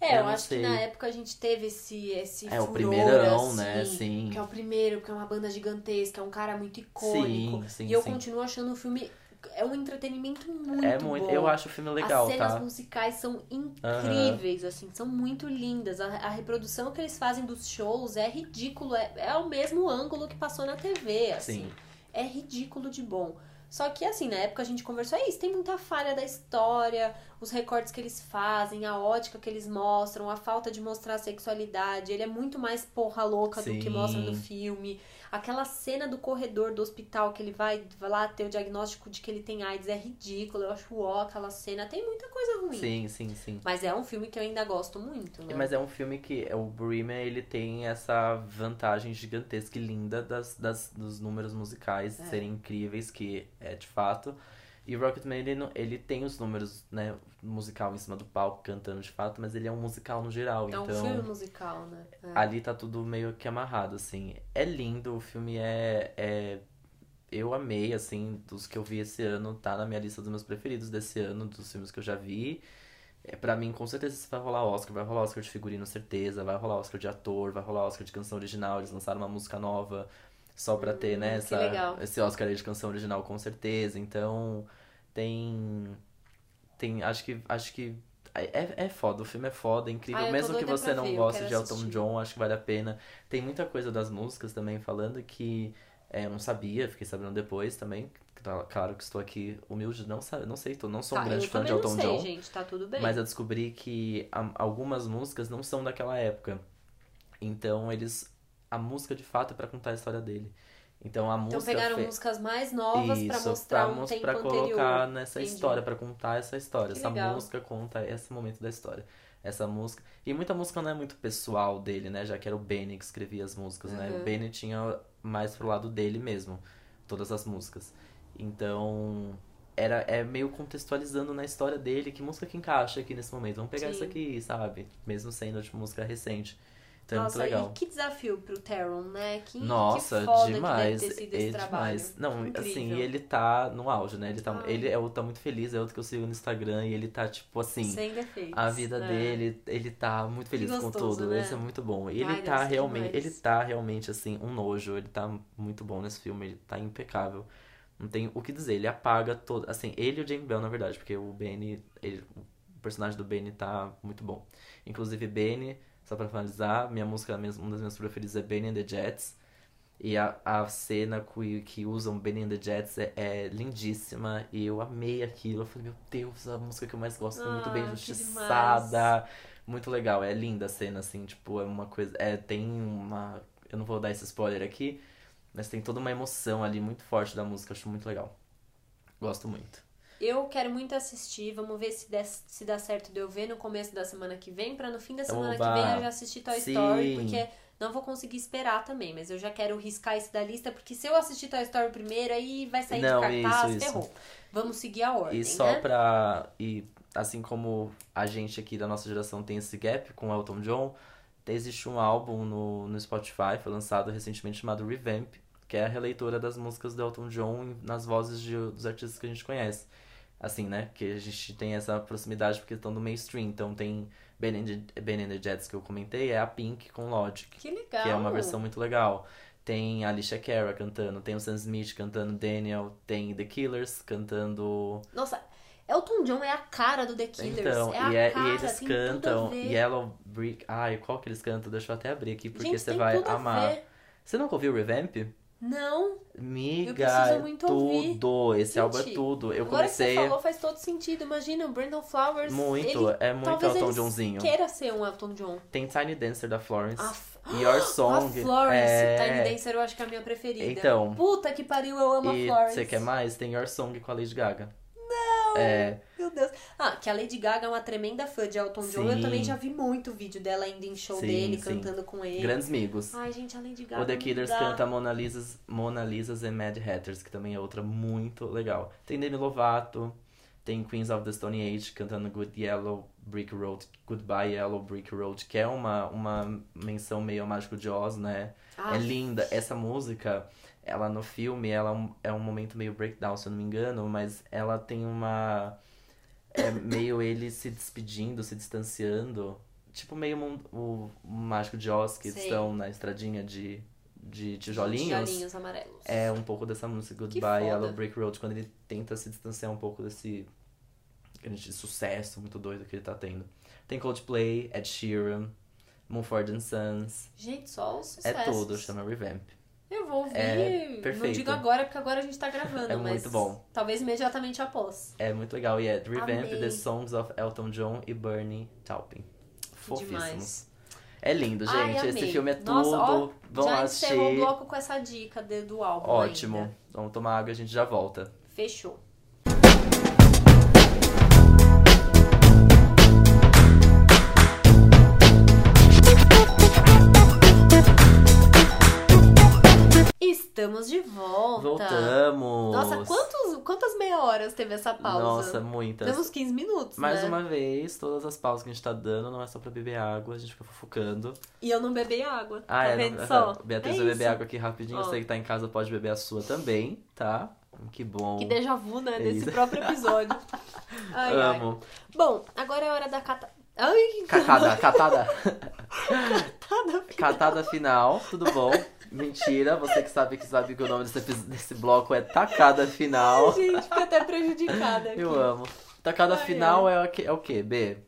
É, Eu eu, acho sei. que na época a gente teve esse, esse É, o furor, primeirão, assim, né, sim. Que é o primeiro, porque é uma banda gigantesca, é um cara muito icônico. Sim, sim, e eu sim. continuo achando o filme... É um entretenimento muito é muito. bom. Eu acho o filme legal, As cenas tá? musicais são incríveis, assim, são muito lindas. A, a reprodução que eles fazem dos shows é ridículo, é, é o mesmo ângulo que passou na TV, assim. Sim. É ridículo de bom. Só que, assim, na época a gente conversou, é isso, tem muita falha da história, os recortes que eles fazem, a ótica que eles mostram, a falta de mostrar a sexualidade. Ele é muito mais porra louca do que Sim. mostra no filme. Aquela cena do corredor do hospital que ele vai, vai lá ter o diagnóstico de que ele tem AIDS é ridículo. Eu acho ó, aquela cena. Tem muita coisa ruim. Sim, sim, sim. Mas é um filme que eu ainda gosto muito, né? Mas é um filme que o Bohemian ele tem essa vantagem gigantesca e linda das, das, dos números musicais É. serem incríveis, que é de fato. E o Rocketman, ele, não- ele tem os números, né, musical em cima do palco, cantando de fato, mas ele é um musical no geral, É um então... filme musical, né? É. Ali tá tudo meio que amarrado, assim. É lindo, o filme é, é. Eu amei, assim, dos que eu vi esse ano, tá na minha lista dos meus preferidos desse ano, dos filmes que eu já vi. É, pra mim, com certeza, isso vai rolar Oscar. Vai rolar Oscar de figurino, certeza. Vai rolar Oscar de ator, vai rolar Oscar de canção original. Eles lançaram uma música nova só pra ter, né, Hum, essa, esse Oscar aí de canção original, com certeza. Então, tem. Tem. Acho que. Acho que. É, é foda, o filme é foda, é incrível. Ah, Mesmo que você não ver, goste de Elton assistir. John, acho que vale a pena. Tem muita coisa das músicas também falando que é, eu não sabia, fiquei sabendo depois também. Tá- Claro que estou aqui humilde, não, sa- não sei, tô, não sou um Tá, grande eu fã de Elton não sei, John. gente, tá tudo bem. Mas eu descobri que algumas músicas não são daquela época. Então eles. A música de fato é pra contar a história dele. Então a Então música. pegaram fe- músicas mais novas Isso, mostrar pra, um tempo pra anterior. colocar nessa Entendi. história, pra contar essa história. Que essa legal. música conta esse momento da história. Essa música. E muita música não é muito pessoal dele, né? Já que era o Benny que escrevia as músicas, né? Uhum. O Benny tinha mais pro lado dele mesmo, todas as músicas. Então. Era, é meio contextualizando na história dele que música que encaixa aqui nesse momento. Vamos pegar Sim. essa aqui, sabe? Mesmo sendo de música recente. Então Nossa, muito legal. e que desafio pro Teron, né? Que, Nossa, que foda demais. que deve ter sido esse é trabalho. demais. Não, Incrível. assim, ele tá no auge, né? Ele, tá, Ai. ele é outro tá muito feliz, é outro que eu sigo no Instagram e ele tá, tipo assim, Sem defeitos. a vida né? dele, ele tá muito feliz com gostoso, tudo. né? Isso é muito bom. Ai, ele deve tá realmente, demais. ele tá realmente assim, um nojo, ele tá muito bom nesse filme, ele tá impecável. Não tem o que dizer, ele apaga todo, assim, ele e o Jamie Bell, na verdade, porque o Benny, ele- o personagem do Benny tá muito bom. Inclusive, Benny, só pra finalizar, minha música, uma das minhas preferidas é Benny and the Jets. E a, a cena que, que usam Benny and the Jets é, é lindíssima. E eu amei aquilo. Eu falei, meu Deus, a música que eu mais gosto. Foi muito bem Ah, justiçada. Muito legal. É linda a cena, assim, tipo, é uma coisa. É, tem uma. Eu não vou dar esse spoiler aqui, mas tem toda uma emoção ali muito forte da música. Acho muito legal. Gosto muito. Eu quero muito assistir, vamos ver se, se dá certo de eu ver no começo da semana que vem, pra no fim da semana Oba! que vem eu já assistir Toy Sim. Story, porque não vou conseguir esperar também, mas eu já quero riscar isso da lista, porque se eu assistir Toy Story primeiro, aí vai sair Não, de cartaz, isso, isso. Vamos seguir a ordem, E só né? pra. E assim como a gente aqui da nossa geração tem esse gap com Elton John, existe um álbum no, no Spotify, foi lançado recentemente chamado Revamp, que é a releitura das músicas do Elton John nas vozes de- dos artistas que a gente conhece. Assim, né? Que a gente tem essa proximidade porque estão no mainstream. Então tem Ben and, ben and Jets que eu comentei, é a Pink com Logic. Que legal. Que é uma versão muito legal. Tem a Alicia Cara cantando, tem o Sam Smith cantando Daniel, tem The Killers cantando Nossa, Elton John é a cara do The Killers. então, é a e, é- cara, e eles cantam. Yellow Brick. Ai, qual que eles cantam? Deixa eu até abrir aqui, porque Gente, você vai amar. ver. Você nunca ouviu Revamp? Não, Miga, preciso é muito ouvir. tudo. Esse álbum é tudo. Eu agora comecei que você falou faz todo sentido. Imagina, o Brandon Flowers. muito, ele, é muito talvez Elton Johnzinho. queira ser um Elton John. Tem Tiny Dancer da Florence. [GASPS] [GASPS] A F- Your Song. A Florence, é... Tiny Dancer, eu acho que é a minha preferida. Então. Puta que pariu, eu amo E a Florence. você quer mais? Tem Your Song com a Lady Gaga. É, Meu Deus. Ah, que a Lady Gaga é uma tremenda fã de Elton John. Eu Sim. também já vi muito vídeo dela indo em show Sim, dele, sim. cantando com ele. grandes amigos. Ai, gente, a Lady Gaga. O The Killers dá. canta Mona Lisa's, Mona Lisa's and Mad Hatters, que também é outra muito legal. Tem Demi Lovato, Tem Queens of the Stone Age cantando Good Yellow Brick Road, Goodbye Yellow Brick Road, que é uma, uma menção meio ao Mágico de Oz, né? Ah, É linda. Essa música, ela no filme, ela é um- é um momento meio breakdown, se eu não me engano, mas ela tem uma. É meio ele se despedindo, se distanciando. Tipo meio o, o Mágico de Oz, que Sei. estão na estradinha de, de tijolinhos. Tijolinhos amarelos. É um pouco dessa música Goodbye. Yellow Brick Road, quando ele tenta se distanciar um pouco desse grande sucesso muito doido que ele tá tendo. Tem Coldplay, Ed Sheeran, Mumford and Sons. Gente, só os É sucessos. tudo, chama Revamp. Eu vou ouvir. É não perfeito. digo agora, porque agora a gente tá gravando, É mas muito bom. talvez imediatamente após. É muito legal. E é Revamp, Amei. The Songs of Elton John e Bernie Taupin. Fofíssimos. Demais. É lindo, gente. Ai, Esse filme é tudo. Nossa, ó, Vão já assistir. encerrou o bloco com essa dica de- do álbum Ótimo. ainda. Vamos tomar água e a gente já volta. Fechou. Estamos de volta. Voltamos! Nossa, quantos, quantas meia horas teve essa pausa? Nossa, muitas. Temos 15 minutos, Mais né? uma vez, todas as pausas que a gente tá dando não é só pra beber água, a gente fica fofocando. E eu não bebi água. Ah, tá é, vendo não, só? Beatriz é vai beber água aqui rapidinho, Ó. você que tá em casa pode beber a sua também, tá? Que bom. Que déjà vu, né? É Desse próprio episódio. [LAUGHS] Ai, ai. Amo. Bom, agora é hora da cata... Ai, Catada, catada. [LAUGHS] catada. Catada final, tudo bom? [LAUGHS] Mentira, você que sabe que sabe que o nome desse, desse bloco é Tacada Final. Gente, fiquei até prejudicada [LAUGHS] aqui. Eu amo. Tacada Ai, final é o que, é o quê, B?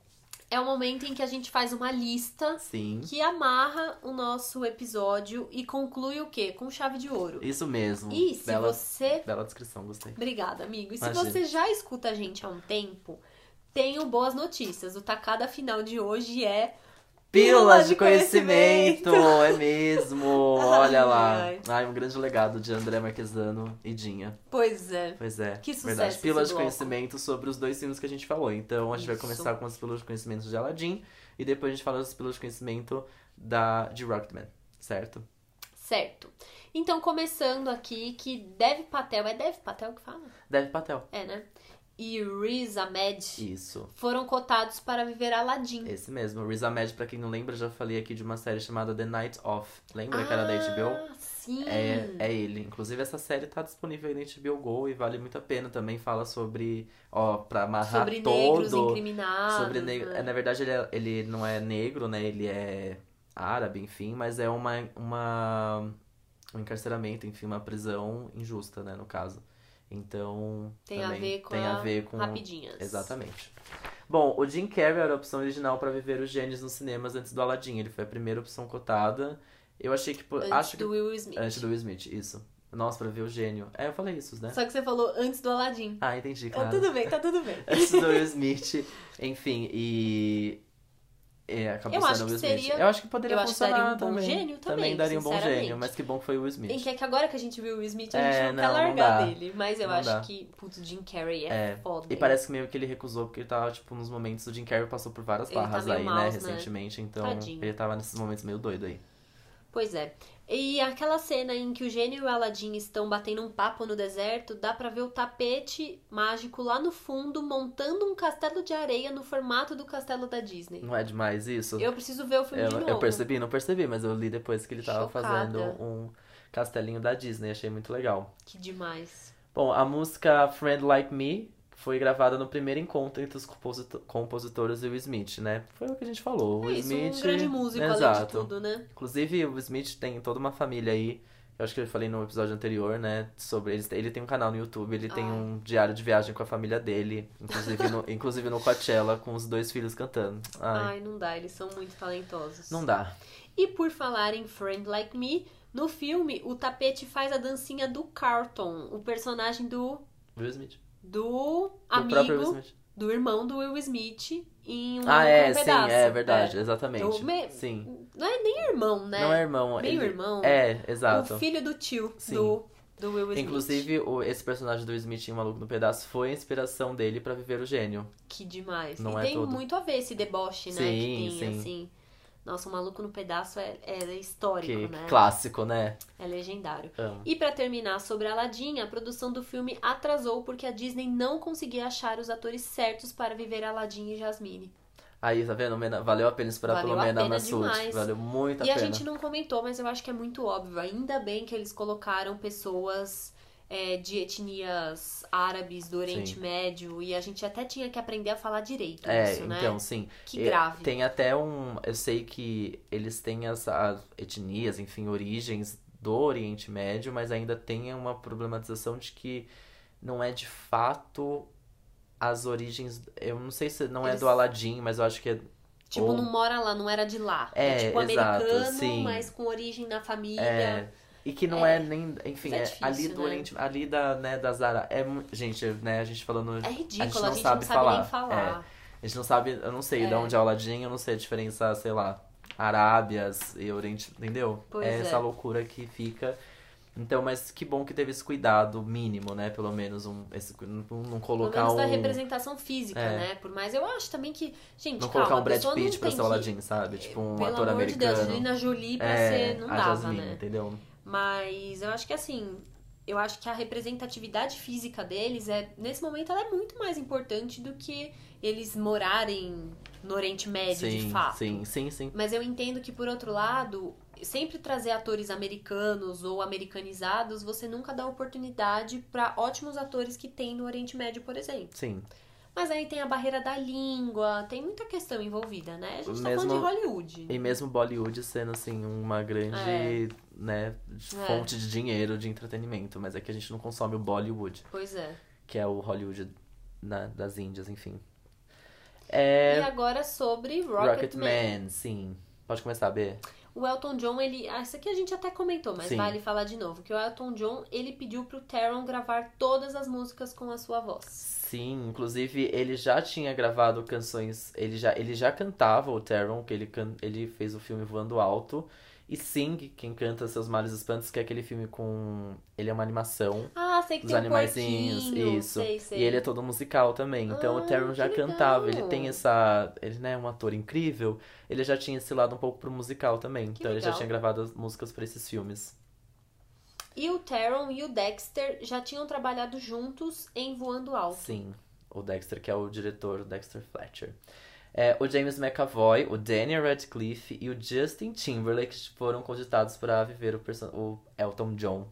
É o momento em que a gente faz uma lista Sim. que amarra o nosso episódio e conclui o quê? Com chave de ouro. Isso mesmo. E se bela, você. bela descrição, gostei. Obrigada, amigo. E se Imagina. você já escuta a gente há um tempo, tenho boas notícias. O tacada final de hoje é. Pílulas de conhecimento, é mesmo. [LAUGHS] Olha lá. ai. Um grande legado de André Marquesano e Dinha. Pois é. Pois é. Que sucesso Verdade. Pílulas de bloco. conhecimento sobre os dois filmes que a gente falou. Então a gente vai Isso. começar com as pílulas de conhecimento de Aladdin e depois a gente fala das pílulas de conhecimento da de Rocketman, certo? Certo. Então, começando aqui, que Dev Patel. É Dev Patel que fala? Dev Patel. É, né? E Riz Ahmed Isso. foram cotados para viver Aladdin. Esse mesmo. Riz Ahmed, pra quem não lembra, já falei aqui de uma série chamada The Night Of. Lembra que era da HBO? Ah, sim. É, é ele. Inclusive, essa série tá disponível aí na HBO Go e vale muito a pena. Também fala sobre, ó, pra amarrar Sobre todo... negros incriminados. sobre negro. né? é, Na verdade, ele, é- ele não é negro, né? Ele é árabe, enfim, mas é uma, uma um encarceramento, enfim, uma prisão injusta, né, no caso. Então, Tem a ver com tem a a ver com Rapidinhas. Exatamente. Bom, o Jim Carrey era a opção original pra viver os gênios nos cinemas antes do Aladdin. Ele foi a primeira opção cotada. Eu achei que po- Antes acho do que Will Smith. antes do Will Smith, isso. Nossa, pra ver o gênio. É, eu falei isso, né? Só que você falou antes do Aladdin. Ah, entendi, Tá claro. tudo bem, tá tudo bem. [LAUGHS] Antes do Will [LAUGHS] Smith, enfim, e. É, acabou Eu sendo acho o Will que Smith. seria- Eu acho que poderia eu que funcionar daria um bom também. gênio também, daria um bom gênio, mas que bom que foi o Will Smith. Em que é que agora que a gente viu o Will Smith, a É, gente não, não, quer não largar dá. dele. Mas eu Não acho dá. que, putz, o Jim Carrey é, É, foda. E parece que meio que ele recusou, porque ele tava, tipo, nos momentos. O Jim Carrey passou por várias Ele tá barras meio aí, maus, né, né? recentemente. Então, Tadinho. ele tava nesses momentos meio doido aí. Pois é. E aquela cena em que o gênio e o Aladdin estão batendo um papo no deserto, dá pra ver o tapete mágico lá no fundo montando um castelo de areia no formato do castelo da Disney. Não é demais isso? Eu preciso ver o filme Eu, de eu novo. percebi, não percebi, mas eu li depois que ele tava Chocada. fazendo um castelinho da Disney. Achei muito legal. Que demais. Bom, a música Friend Like Me foi gravada no primeiro encontro entre os composito- compositores e o Smith, né? Foi o que a gente falou. É isso, Smith. um grande músico além de Exato. tudo, né? Inclusive, o Smith tem toda uma família aí. Eu acho que eu falei no episódio anterior, né? Sobre eles. Ele tem um canal no YouTube, ele tem Ai. um diário de viagem com a família dele. Inclusive no, [LAUGHS] inclusive no Coachella, com os dois filhos cantando. Ai, Ai, não dá, eles são muito talentosos. não dá. E por falar em Friend Like Me, no filme o tapete faz a dancinha do Carlton, o personagem do Will Smith. Do amigo do irmão do Will Smith em um Ah, Maluco é, no sim, é verdade, exatamente. Do me- Sim. Não é nem irmão, né? Não é irmão. Meio ele... irmão. É, exato. O filho do tio Sim. do, do Will Smith. Inclusive, o, esse personagem do Will Smith em Maluco no Pedaço foi a inspiração dele pra viver o gênio. Que demais. Não e é tem tudo. muito a ver esse deboche, né? Sim, que tem, sim. assim. Nossa, o Maluco no Pedaço é, é histórico, Que né? clássico, né? É legendário. Amo. E pra terminar sobre Aladdin, a produção do filme atrasou porque a Disney não conseguia achar os atores certos para viver Aladdin e Jasmine. Aí, tá vendo? Valeu a pena esperar Valeu pelo a Mena Massoud. Valeu muito a E a pena. gente não comentou, mas eu acho que é muito óbvio. Ainda bem que eles colocaram pessoas é, de etnias árabes do Oriente Sim. Médio e a gente até tinha que aprender a falar direito É, isso, né? então, sim. Que E grave. Tem até um. Eu sei que eles têm as, as etnias, enfim, origens do Oriente Médio, mas ainda tem uma problematização de que não é de fato as origens. Eu não sei se não é Eles- do Aladdin, mas eu acho que é. Tipo, ou- não mora lá, não era de lá. É, tipo exato, americano, sim. mas com origem na família. É, e que não é, nem. Enfim, é é difícil, ali do né? Oriente. Ali da, né, das Ara. É, gente, né, a gente falando. É ridículo, a gente não nem sabe sabe falar. nem falar. A gente não sabe, eu não sei de É. onde é o Aladdin, eu não sei a diferença, sei lá, Arábias e Oriente, entendeu? Pois é é. essa loucura que fica. Então, mas que bom que teve esse cuidado mínimo, né? Pelo menos um, esse, não, não Pelo colocar menos um. da representação física, É. né? Por mais eu acho também que. Gente, Não calma, colocar um a Brad Pitt não pra tem ser o Aladdin, sabe? Tipo um Pelo ator amor de Deus, americano. Angelina Jolie pra é, ser. Não a dava, Jasmine, né? entendeu? Mas eu acho que assim, eu acho que a representatividade física deles é, nesse momento, ela é muito mais importante do que eles morarem no Oriente Médio, sim, de fato. sim, sim, sim. Mas eu entendo que, por outro lado, sempre trazer atores americanos ou americanizados, você nunca dá oportunidade pra ótimos atores que tem no Oriente Médio, por exemplo. Sim. Mas aí tem a barreira da língua, tem muita questão envolvida, né? A gente tá Mesmo- falando de Hollywood. E mesmo Bollywood sendo, assim, uma grande, É. né, É. fonte de dinheiro, de entretenimento. Mas é que a gente não consome o Bollywood. Pois é. que é o Hollywood na- das Índias, enfim. E É. agora sobre Rocketman. Rocketman, sim. Pode começar, B? O Elton John, ele. Ah, isso aqui a gente até comentou, mas Sim. vale falar de novo. Que o Elton John, ele pediu pro Taron gravar todas as músicas com a sua voz. Sim, inclusive ele já tinha gravado canções, ele já, ele já cantava o Taron, que ele, can, ele fez o filme Voando Alto. E Sing, quem canta Seus Males Espantos, que é aquele filme com. Ele é uma animação Ah, sei que dos tem um animaizinhos, porquinho. isso. Sei, sei. E ele é todo musical também. Então Ah, o Taron já cantava, legal. ele tem essa. Ele né, é um ator incrível. Ele já tinha esse lado um pouco pro musical também. Que então ele já legal. tinha gravado as músicas pra esses filmes. E o Taron e o Dexter já tinham trabalhado juntos em Voando Alto. Sim, o Dexter, que é o diretor, o Dexter Fletcher. É, o James McAvoy, o Daniel Radcliffe e o Justin Timberlake foram cogitados para viver o, o Elton John.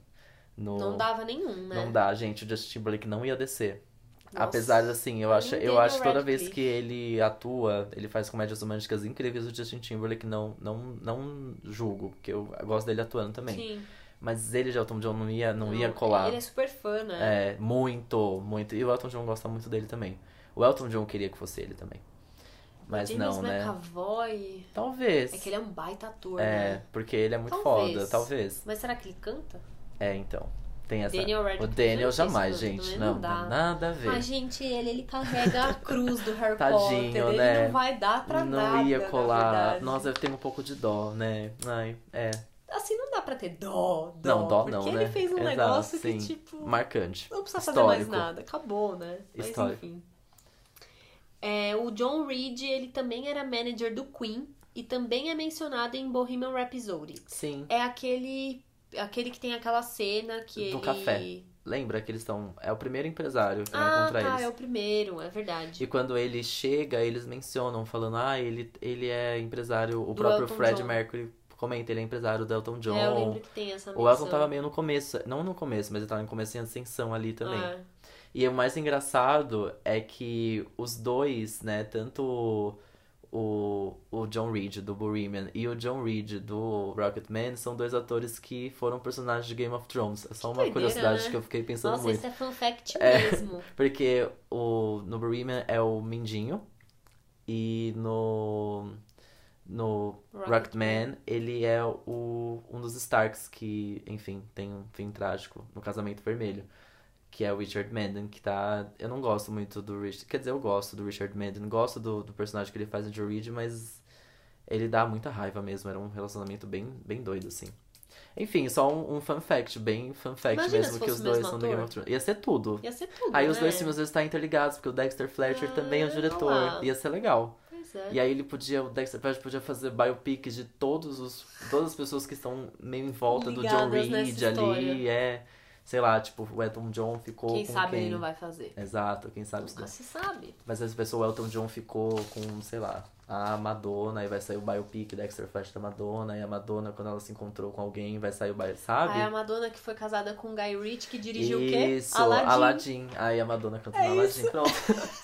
No... Não dava nenhum, né? Não dá, gente. O Justin Timberlake não ia descer. Nossa. Apesar de, assim, eu acho, eu acho toda vez que ele atua, ele faz comédias românticas incríveis, o Justin Timberlake não, não, não julgo, porque eu gosto dele atuando também. Sim. Mas ele de Elton John não ia, não, ia colar. Ele é super fã, né? É, muito, muito. E o Elton John gosta muito dele também. O Elton John queria que fosse ele também. Mas James não, né? McAvoy... Talvez. É que ele é um baita ator, É, né? porque ele é muito Talvez. foda, talvez. Mas será que ele canta? É, então. Tem essa. Daniel o Daniel não jamais, gente. Não, não não dá. nada a ver. Mas, gente, ele, ele carrega a cruz do Harry Tadinho, Potter. Ele né? não vai dar pra não nada, ia na colar. Nossa, eu tenho um pouco de dó, né? Ai, é. Assim, não dá pra ter dó, dó. Não, dó porque não, ele né? fez um Exato, negócio sim. que, tipo... Marcante. Não precisa fazer mais Histórico. nada. Acabou, né? Mas, Histórico. enfim. É, o John Reed, ele também era manager do Queen. E também é mencionado em Bohemian Rhapsody. Sim. É aquele... Aquele que tem aquela cena que Do ele... café. Lembra que eles estão. É o primeiro empresário que vai Ah, encontrar tá, eles. é o primeiro, é verdade. E quando ele chega, eles mencionam, falando, ah, ele, ele é empresário. O Do próprio Elton Fred John. Mercury comenta, ele é empresário do Elton John. É, eu lembro que tem essa menção. o Elton tava meio no começo, não no começo, mas ele tava em começo em ascensão ali também. É. E o mais engraçado é que os dois, né, tanto o, o John Reed do Bohemian e o John Reed do Rocketman são dois atores que foram personagens de Game of Thrones. É só uma curiosidade né? que eu fiquei pensando Nossa, muito. isso é fun fact É. mesmo. [LAUGHS] Porque o, no Bohemian é o Mindinho e no no Rocketman. Rocketman ele é o, um dos Starks que, enfim, tem um fim trágico no Casamento Vermelho. Que é o Richard Madden, que tá... Eu não gosto muito do Richard... Quer dizer, eu gosto do Richard Madden. Gosto do, do personagem que ele faz no Joe Reed, mas... Ele dá muita raiva mesmo. Era um relacionamento bem, bem doido, assim. Enfim, só um, um fun fact. Bem fun fact Imagina mesmo, que os dois são do. Game of Thrones. Ia ser tudo. Ia ser tudo, Aí né? os dois filmes eles estão interligados, porque o Dexter Fletcher Ah, também é o diretor. Ia ser legal. Pois é. E aí ele podia, o Dexter Fletcher podia fazer biopic de todos os, todas as pessoas que estão meio em volta do John Ligadas Reed ali, é. Sei lá, tipo, o Elton John ficou Quem com sabe quem? ele não vai fazer. Exato, quem sabe Nunca se sabe. Mas às vezes o Elton John ficou com, sei lá, a Madonna, e vai sair o biopic Dexter Fletcher da Madonna, e a Madonna, quando ela se encontrou com alguém, vai sair o biopic, sabe? Aí a Madonna que foi casada com o Guy Ritchie, que dirigiu o quê? Isso, Aladdin. Aladdin. Aí a Madonna cantando É Aladdin, pronto.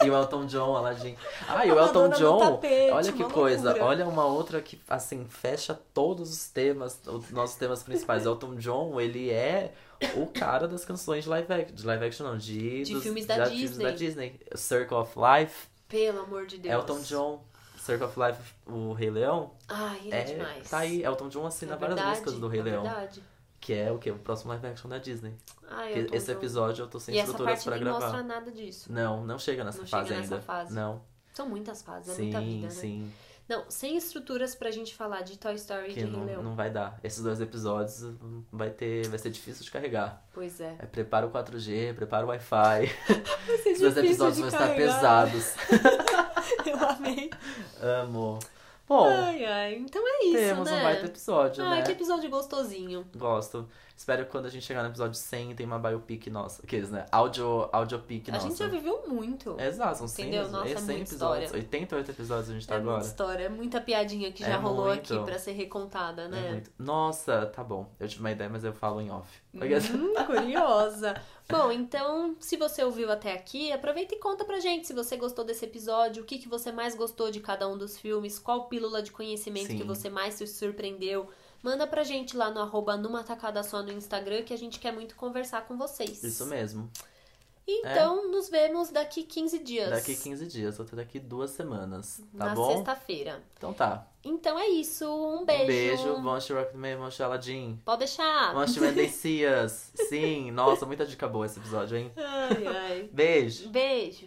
e o Elton John, Aladdin. [LAUGHS] Ah, e o Elton John, tapete, olha que coisa. loucura. Olha uma outra que, assim, fecha todos os temas, os nossos temas principais. [LAUGHS] Elton John, ele é o cara das canções de live action. De live action, não, de... De dos- filmes da filmes Disney. da Disney. Circle of Life, Pelo amor de Deus. Elton John. Circle of Life, o Rei Leão. Ai, ele é, demais. Tá aí, Elton John assina É várias verdade, músicas do Rei é Leão. verdade. Que é o quê? O próximo live action da Disney. Ai, Que Elton esse John. episódio eu tô sem E essa estruturas parte pra gravar. mostra nada disso. Não, não chega nessa Não fase chega nessa ainda. fase. Não. São muitas fases, é sim, muita vida, né? sim. Não, sem estruturas pra gente falar de Toy Story e Que de Rei não, Leão. não vai dar. Esses dois episódios vai ter. Vai ser difícil de carregar. Pois é. É, prepara o 4G, prepara o Wi-Fi. [LAUGHS] Vai ser Esses dois episódios de vão estar pesados. [LAUGHS] [LAUGHS] Eu amei. Amo. Bom, Ai, ai. Então é isso, temos né? um baita episódio, Ai, né? que episódio gostosinho. Gosto. Espero que quando a gente chegar no episódio 100 tem uma biopic nossa. Aqueles, né? Audio, audiopic A nossa. gente já viveu muito. Exato, são 100, Entendeu? Nossa, é 100 muita episódios. história. 88 episódios a gente tá é agora. muita história, é muita piadinha que já É rolou muito. aqui pra ser recontada, né? É. Nossa, tá bom. Eu tive uma ideia, mas eu falo em off. Hum, curiosa. [LAUGHS] Bom, então, se você ouviu até aqui, aproveita e conta pra gente se você gostou desse episódio, o que, que você mais gostou de cada um dos filmes, qual pílula de conhecimento Sim. que você mais se surpreendeu. Manda pra gente lá no arroba numa tacada só no Instagram que a gente quer muito conversar com vocês. Isso mesmo. Então, nos vemos daqui 15 dias. Daqui 15 dias, outra daqui duas semanas. Tá na bom? sexta-feira. Então tá. Então é isso. Um beijo. Um beijo. Assistir Rocketman, vamos assistir Aladdin. Pode deixar. Assistir [LAUGHS] Mendecias. Sim, nossa, muita dica boa esse episódio, hein? Ai, ai. Beijo. Beijo.